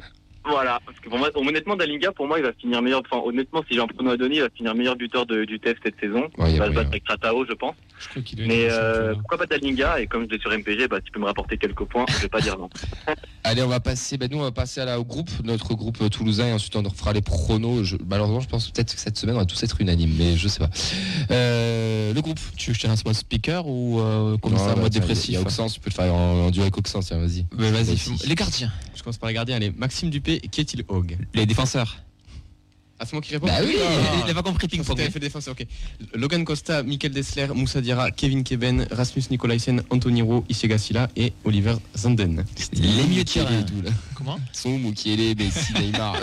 Voilà, parce que pour moi, honnêtement, Dalinga, pour moi, il va finir meilleur. Enfin, honnêtement, si j'ai un prono à donner, il va finir meilleur buteur de- du TF cette saison. Ouais, il va se battre avec Ratao, je pense. Je crois qu'il a Mais euh, pourquoi pas Dalinga? Et comme je l'ai sur MPG, bah, tu peux me rapporter quelques points. Je vais pas dire non. [LAUGHS] Allez, on va passer. Ben nous, on va passer à la, au groupe, notre groupe toulousain, et ensuite on fera les pronos. Je- malheureusement, je pense peut-être que cette semaine on va tous être unanimes, mais je sais pas. Euh, le groupe. Tu veux que je te speaker ou euh, comme ça, bah, mode dépressif Il y a Oxens, tu peux le faire en, en duo avec Oxens, tiens, vas-y. Vas-y, les gardiens, Je commence par les gardiens. Allez, Maxime Dupé, qu'est-il Hogg les défenseurs. Ah, c'est moi qui réponds Bah oui, Ah. Il n'a pas compris ping-pong. t'avais fait défenseur, ok. Logan Costa, Mikel Dessler, Moussa Diarra, Kevin Keben, Rasmus Nicolaisen, Antoniro, Isiega Silla et Oliver Zanden. Les Mukiele terrain. Comment? Son Mukiele, Messi, [LAUGHS] Neymar.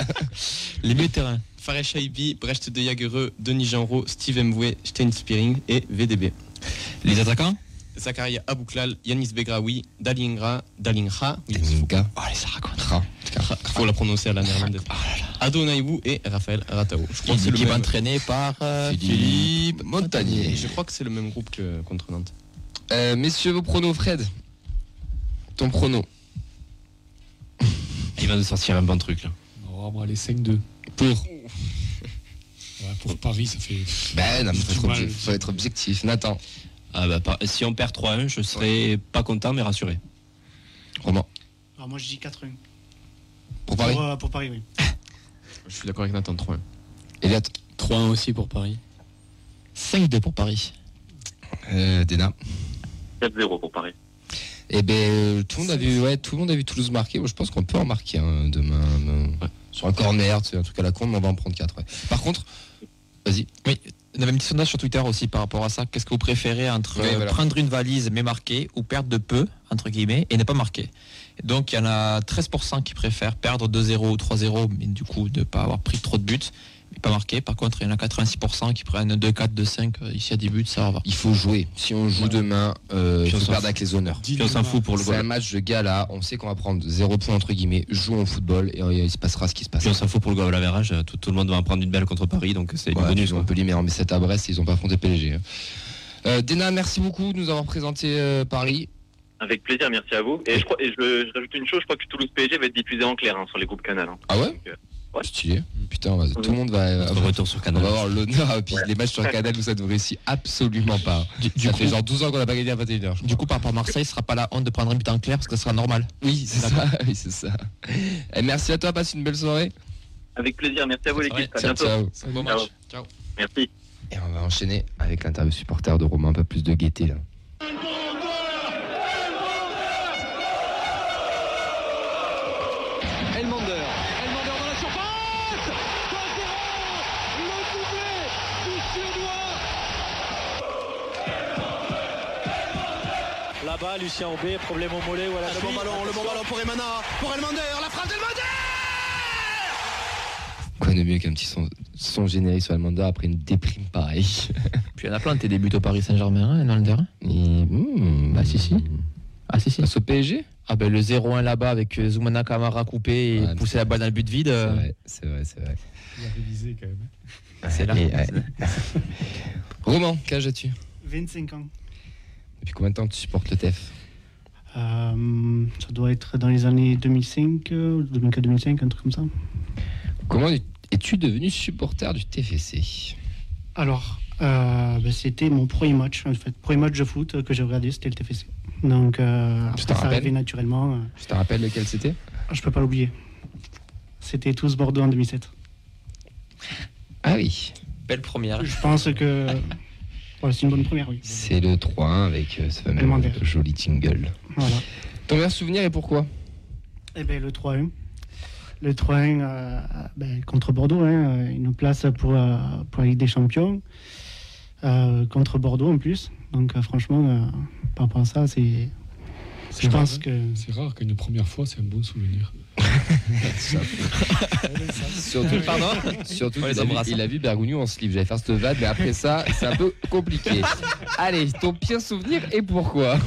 Les milieux de terrain. Fares Shaibi, Brecht de Jagereux, Denis Genro, Steve Mboué, Stein Spearing et VDB. Les attaquants? Zakaria Abouklal, Yanis Begraoui, Dalingra, Dalingra, oui, Gars. Oh, les Saracens. Tra. faut la prononcer à la néerlandaise. Ado Naïbou et Raphaël Ratao. Je crois que c'est le même. entraînée par euh, Philippe Montagnier. Je crois que c'est le même groupe que contre Nantes. Euh, messieurs, vos pronos, Fred. Ton prono. Il va nous sortir un bon truc là. Non, moi, les 5-2. Pour. Ouais, pour Paris, ça fait. Ben non, mais faut être, faut être objectif. Nathan. Ah bah, par- si on perd 3-1, je serais pas content mais rassuré. Romain. Alors moi je dis 4-1. Pour Paris Pour, euh, pour Paris, oui. [LAUGHS] Je suis d'accord avec Nathan 3 Elliot 3-1 aussi pour Paris. 5-2 pour Paris. euh, Dena 4-0 pour Paris. Eh ben, euh, tout le monde a vu, ouais, tout le monde a vu Toulouse marquer. Moi, je pense qu'on peut en marquer un demain. euh, Sur un corner, un truc à la con, mais on va en prendre 4. Par contre, vas-y. Oui, y avait un petit sondage sur Twitter aussi par rapport à ça. Qu'est-ce que vous préférez entre Oui, voilà. prendre une valise mais marquer ou perdre de peu, entre guillemets, et ne pas marquer? Donc il y en a 13% qui préfèrent perdre 2-0 ou 3-0, mais du coup de ne pas avoir pris trop de buts, pas marquer. Par contre, il y en a 86% qui prennent 2-4, 2-5. euh, Ici à 10 buts, ça va. Il faut jouer. Si on joue demain, euh, il on faut perdre avec les honneurs. Puis on s'en fout pour le C'est un match de gala. On sait qu'on va prendre 0 points entre guillemets. Jouons au football et euh, il se passera ce qui se passe. Puis on s'en fout pour le goal à verrage. Tout, tout le monde va en prendre une belle contre Paris, donc c'est du Ouais, bonus. puis quoi. Montpellier, mais en 7 à Brest, ils ont pas affronté PSG. hein. Euh, Dena, merci beaucoup de nous avoir présenté euh, Paris. Avec plaisir, merci à vous. Et je, crois, et je, je rajoute une chose, je crois que Toulouse PSG va être diffusé en clair hein, sur les groupes Canal. hein. Ah ouais? Donc, euh, ouais. Stylé. Putain, on va- tout le monde va. Notre retour sur On Canal. va avoir l'honneur. Et puis les matchs sur Canal, nous, ça ne réussit absolument pas. Du, du ça coup, fait genre 12 ans qu'on n'a pas gagné à 21h. du coup, par rapport à Marseille, ce sera pas la honte de prendre un but en clair parce que ça sera normal. oui, c'est ça. [LAUGHS] Oui, c'est ça. Et merci à toi, passe une belle soirée. Avec plaisir, merci à vous l'équipe. À Ciao, bientôt. ciao. Bon Ciao. match. Ciao. Merci. Et on va enchaîner avec l'interview supporter de Romain, un peu plus de gaieté là. Lucien Aubé, problème au mollet ou à la Le bon ballon, le bon ballon pour Emana, pour Elmander, la frappe d'Elmander Quoi de mieux qu'un petit son, son générique sur Almanda après une déprime pareille [LAUGHS] Puis il y en a plein de tes débuts au Paris Saint-Germain, hein, dans le terrain. Et, mmh, Bah, si, si. Ah si si. Face au PSG Ah ben le 0-1 là-bas avec euh, Zoumana Kamara coupé et Ouais, pousser la balle dans le but vide. C'est euh, vrai, c'est vrai, c'est vrai. Il a révisé quand même. hein. C'est là. Et, ouais. [LAUGHS] Romain, quel âge as-tu? 25 ans. Depuis combien de temps tu supportes le TEF Euh, ça doit être dans les années 2005, euh, 2004-2005, un truc comme ça. Comment es-tu devenu supporter du TFC Alors, euh, ben, c'était mon premier match, en fait. Premier match de foot que j'ai regardé, c'était le TFC. Donc, euh, après, ça arrivait naturellement. euh, Je te rappelle lequel c'était je peux pas l'oublier. C'était tous Bordeaux en 2007. Ah oui, Belle première. Je pense que [LAUGHS] ouais, c'est une bonne première, oui. c'est le 3-1 avec euh, ce fameux joli tingle. Voilà. Ton meilleur souvenir et pourquoi? Eh ben, le 3-1. Le 3-1 euh, ben, contre Bordeaux, hein, euh, une place pour, euh, pour la Ligue des Champions. Euh, contre Bordeaux en plus. Donc euh, franchement, euh, par rapport à ça, c'est. C'est Je rare, pense hein. que. C'est rare qu'une première fois, c'est un bon souvenir. Surtout, pardon Surtout a, vu- il a vu Bergogneau en slip. J'allais faire cette vanne, mais après ça, c'est un peu compliqué. [LAUGHS] Allez, ton pire souvenir et pourquoi?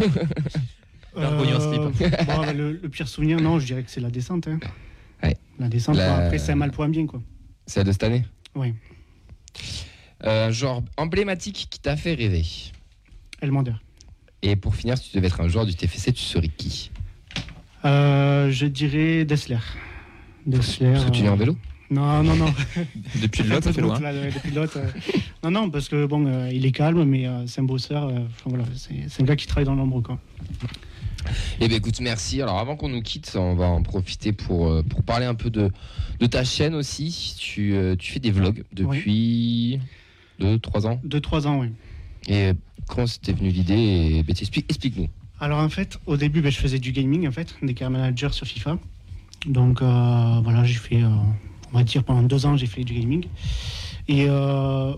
Bergogneau en slip. bon, ben, le, le pire souvenir, non, je dirais que c'est la descente. hein. Ouais. La descente, La- bon, après, c'est un mal pour un bien, quoi. Celle de cette année? Oui, Euh, Un joueur emblématique qui t'a fait rêver? Elmander. Et pour finir, si tu devais être un joueur du TFC, tu serais qui? Euh, je dirais Dessler. Dessler. Parce que tu es en euh, vélo Non, non, non. [LAUGHS] Depuis le [LAUGHS] lot, ça fait loin. Là, depuis le Lot, euh. Non, non, parce que bon, euh, il est calme, mais euh, c'est un bosseur. euh, enfin, voilà, c'est un gars qui travaille dans l'ombre, quoi. Eh bien écoute, merci. Alors avant qu'on nous quitte, on va en profiter pour, euh, pour parler un peu de, de ta chaîne aussi. Tu, euh, tu fais des vlogs depuis 2-3 ans. 2-3 ans, oui. Et euh, comment c'était venu l'idée? Et, ben, Explique-nous. Alors en fait, au début, ben, je faisais du gaming, en fait, des carrière managers sur FIFA. Donc euh, voilà, j'ai fait, euh, on va dire, pendant deux ans, j'ai fait du gaming. Et euh,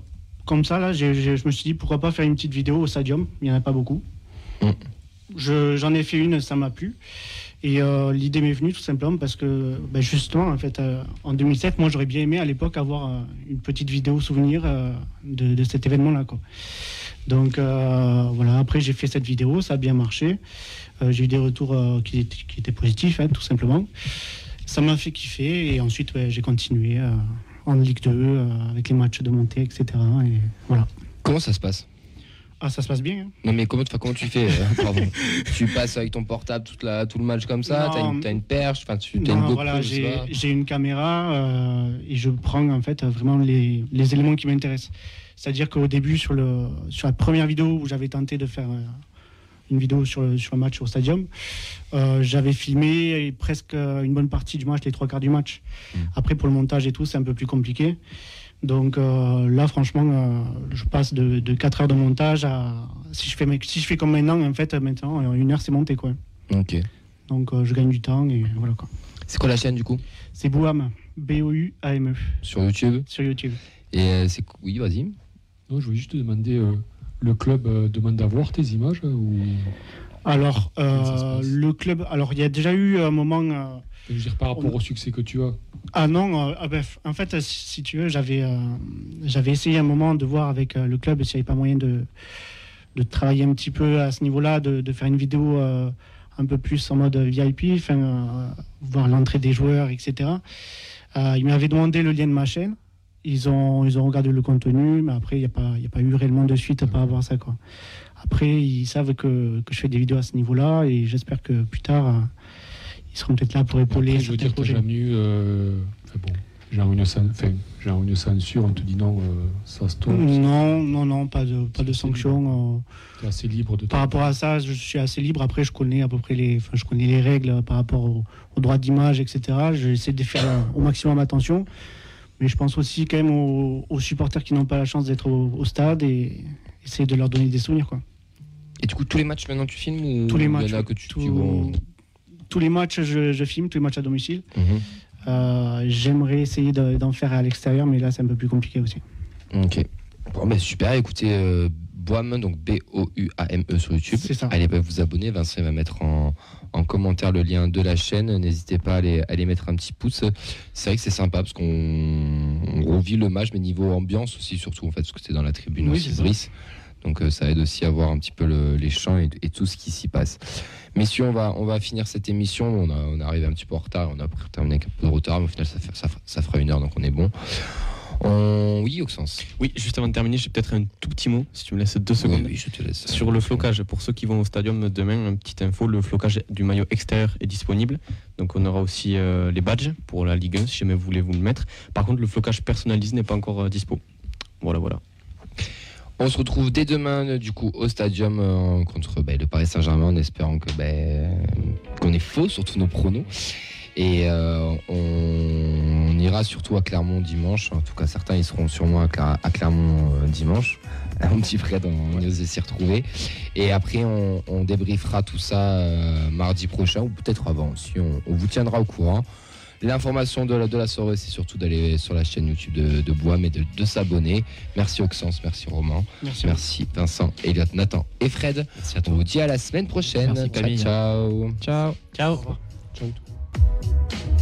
comme ça, là, je me suis dit, pourquoi pas faire une petite vidéo au Stadium? Il n'y en a pas beaucoup. Mm. Je- J'en ai fait une, ça m'a plu. Et l'idée m'est venue tout simplement parce que, ben, justement, en fait, en 2007, moi, j'aurais bien aimé à l'époque avoir une petite vidéo souvenir de, de cet événement-là. Donc euh, voilà, après j'ai fait cette vidéo, ça a bien marché. Euh, j'ai eu des retours euh, qui, étaient, qui étaient positifs, hein, tout simplement. Ça m'a fait kiffer et ensuite ouais, j'ai continué en Ligue 2 euh, avec les matchs de montée, etc. Et voilà. Comment ça se passe? Ah, ça se passe bien. hein. Non mais comment, comment tu fais [LAUGHS] Tu passes avec ton portable toute la, tout le match comme ça T'as une, t'as une perche Enfin, tu as une Non, GoPro voilà, j'ai une caméra et je prends en fait vraiment les, les éléments qui m'intéressent. C'est-à-dire qu'au début, sur, le, sur la première vidéo où j'avais tenté de faire euh, une vidéo sur le, sur le match au stadium, euh, j'avais filmé presque une bonne partie du match, les trois quarts du match. Après, pour le montage et tout, c'est un peu plus compliqué. Donc euh, là, franchement, euh, je passe de, de 4 heures de montage à. Si je fais, si je fais comme maintenant, en fait, maintenant, en une heure, c'est monté, quoi. Ok. Donc euh, je gagne du temps et voilà, quoi. C'est quoi la chaîne du coup? C'est Bouham, B-O-U-A-M-E, Sur YouTube? Sur YouTube. Et euh, c'est oui, vas-y. Non, je voulais juste te demander, euh, le club euh, demande à voir tes images euh, ou Alors, euh, le club. Alors, il y a déjà eu un moment. je veux dire par rapport On- au succès que tu as Ah non, ah ben, en fait, si, tu veux, j'avais j'avais essayé un moment de voir avec le club s'il n'y avait pas moyen de, de travailler un petit peu à ce niveau-là, de, de faire une vidéo un peu plus en mode VIP, voir l'entrée des joueurs, etc. Ils m'avaient demandé le lien de ma chaîne. Ils ont, ils ont regardé le contenu, mais après, il n'y a, pas- y a pas eu réellement de suite par rapport à ça. Quoi. Après, ils savent que, que je fais des vidéos à ce niveau-là et j'espère que plus tard, euh, ils seront peut-être là pour épauler Après, je veux dire, projets. jamais eu. euh, bon, genre une, censure, on te dit non, euh, ça stoppe. Non, non, non, pas de, pas de C'est sanctions. euh, assez libre de par rapport à ça, je suis assez libre. Après, je connais à peu près les, enfin, je connais les règles par rapport au, au droit d'image, etc. J'essaie de faire au maximum attention. Mais je pense aussi quand même aux, aux supporters qui n'ont pas la chance d'être au, au stade et essayer de leur donner des souvenirs. Quoi. Et du coup, tous les matchs maintenant tu filmes ou Tous les matchs, que tu, Tout- tu vois Tous les matchs, je, je filme, tous les matchs à domicile. Mhm. Euh, J'aimerais essayer de- d'en faire à l'extérieur, mais là, c'est un peu plus compliqué aussi. Ok. Bon, bah, super. Écoutez, euh, Boam, donc B-O-U-A-M-E sur YouTube. C'est ça. Allez bah, vous abonner. Vincent va mettre en, en commentaire le lien de la chaîne. N'hésitez pas à aller, mettre un petit pouce. C'est vrai que c'est sympa parce qu'on on revit le match, mais niveau ambiance aussi, surtout en fait, parce que c'est dans la tribune Oui, aussi. Brice. Donc euh, ça aide aussi à voir un petit peu le- les chants et, et tout ce qui s'y passe. Messieurs, on va, on va finir cette émission. On, a, on est arrivé un petit peu en retard. On a terminé avec un peu de retard, mais au final, ça, fait- ça fera une heure, donc on est bon. On... Oui, Oxens. Oui, juste avant de terminer, j'ai peut-être un tout petit mot, si tu me laisses deux secondes. Oui, oui, je te laisse. Sur le flocage, pour ceux qui vont au stadium demain, une petite info, le flocage du maillot extérieur est disponible. Donc on aura aussi euh, les badges pour la Ligue 1 si jamais vous voulez vous le mettre. Par contre, le flocage personnalisé n'est pas encore euh, dispo. Voilà, voilà. On se retrouve dès demain euh, du coup au stadium euh, contre ben, le Paris Saint-Germain en espérant que ben, qu'on est faux sur tous nos pronos. Et on ira surtout à Clermont dimanche. En tout cas, certains ils seront sûrement à, Cla- à Clermont euh, dimanche. [LAUGHS] Mon petit Fred, on, on s'y retrouver. Et après, on, on débriefera tout ça euh, mardi prochain ou peut-être avant aussi. On, on vous tiendra au courant. L'information de la, de la soirée, c'est surtout d'aller sur la chaîne YouTube de, de Bois, mais de, de s'abonner. Merci Oxens, merci Roman. Merci. Merci Vincent, Elliot, Nathan et Fred. On vous dit à la semaine prochaine. Merci, ciao, ciao. Ciao. Au revoir. Ciao.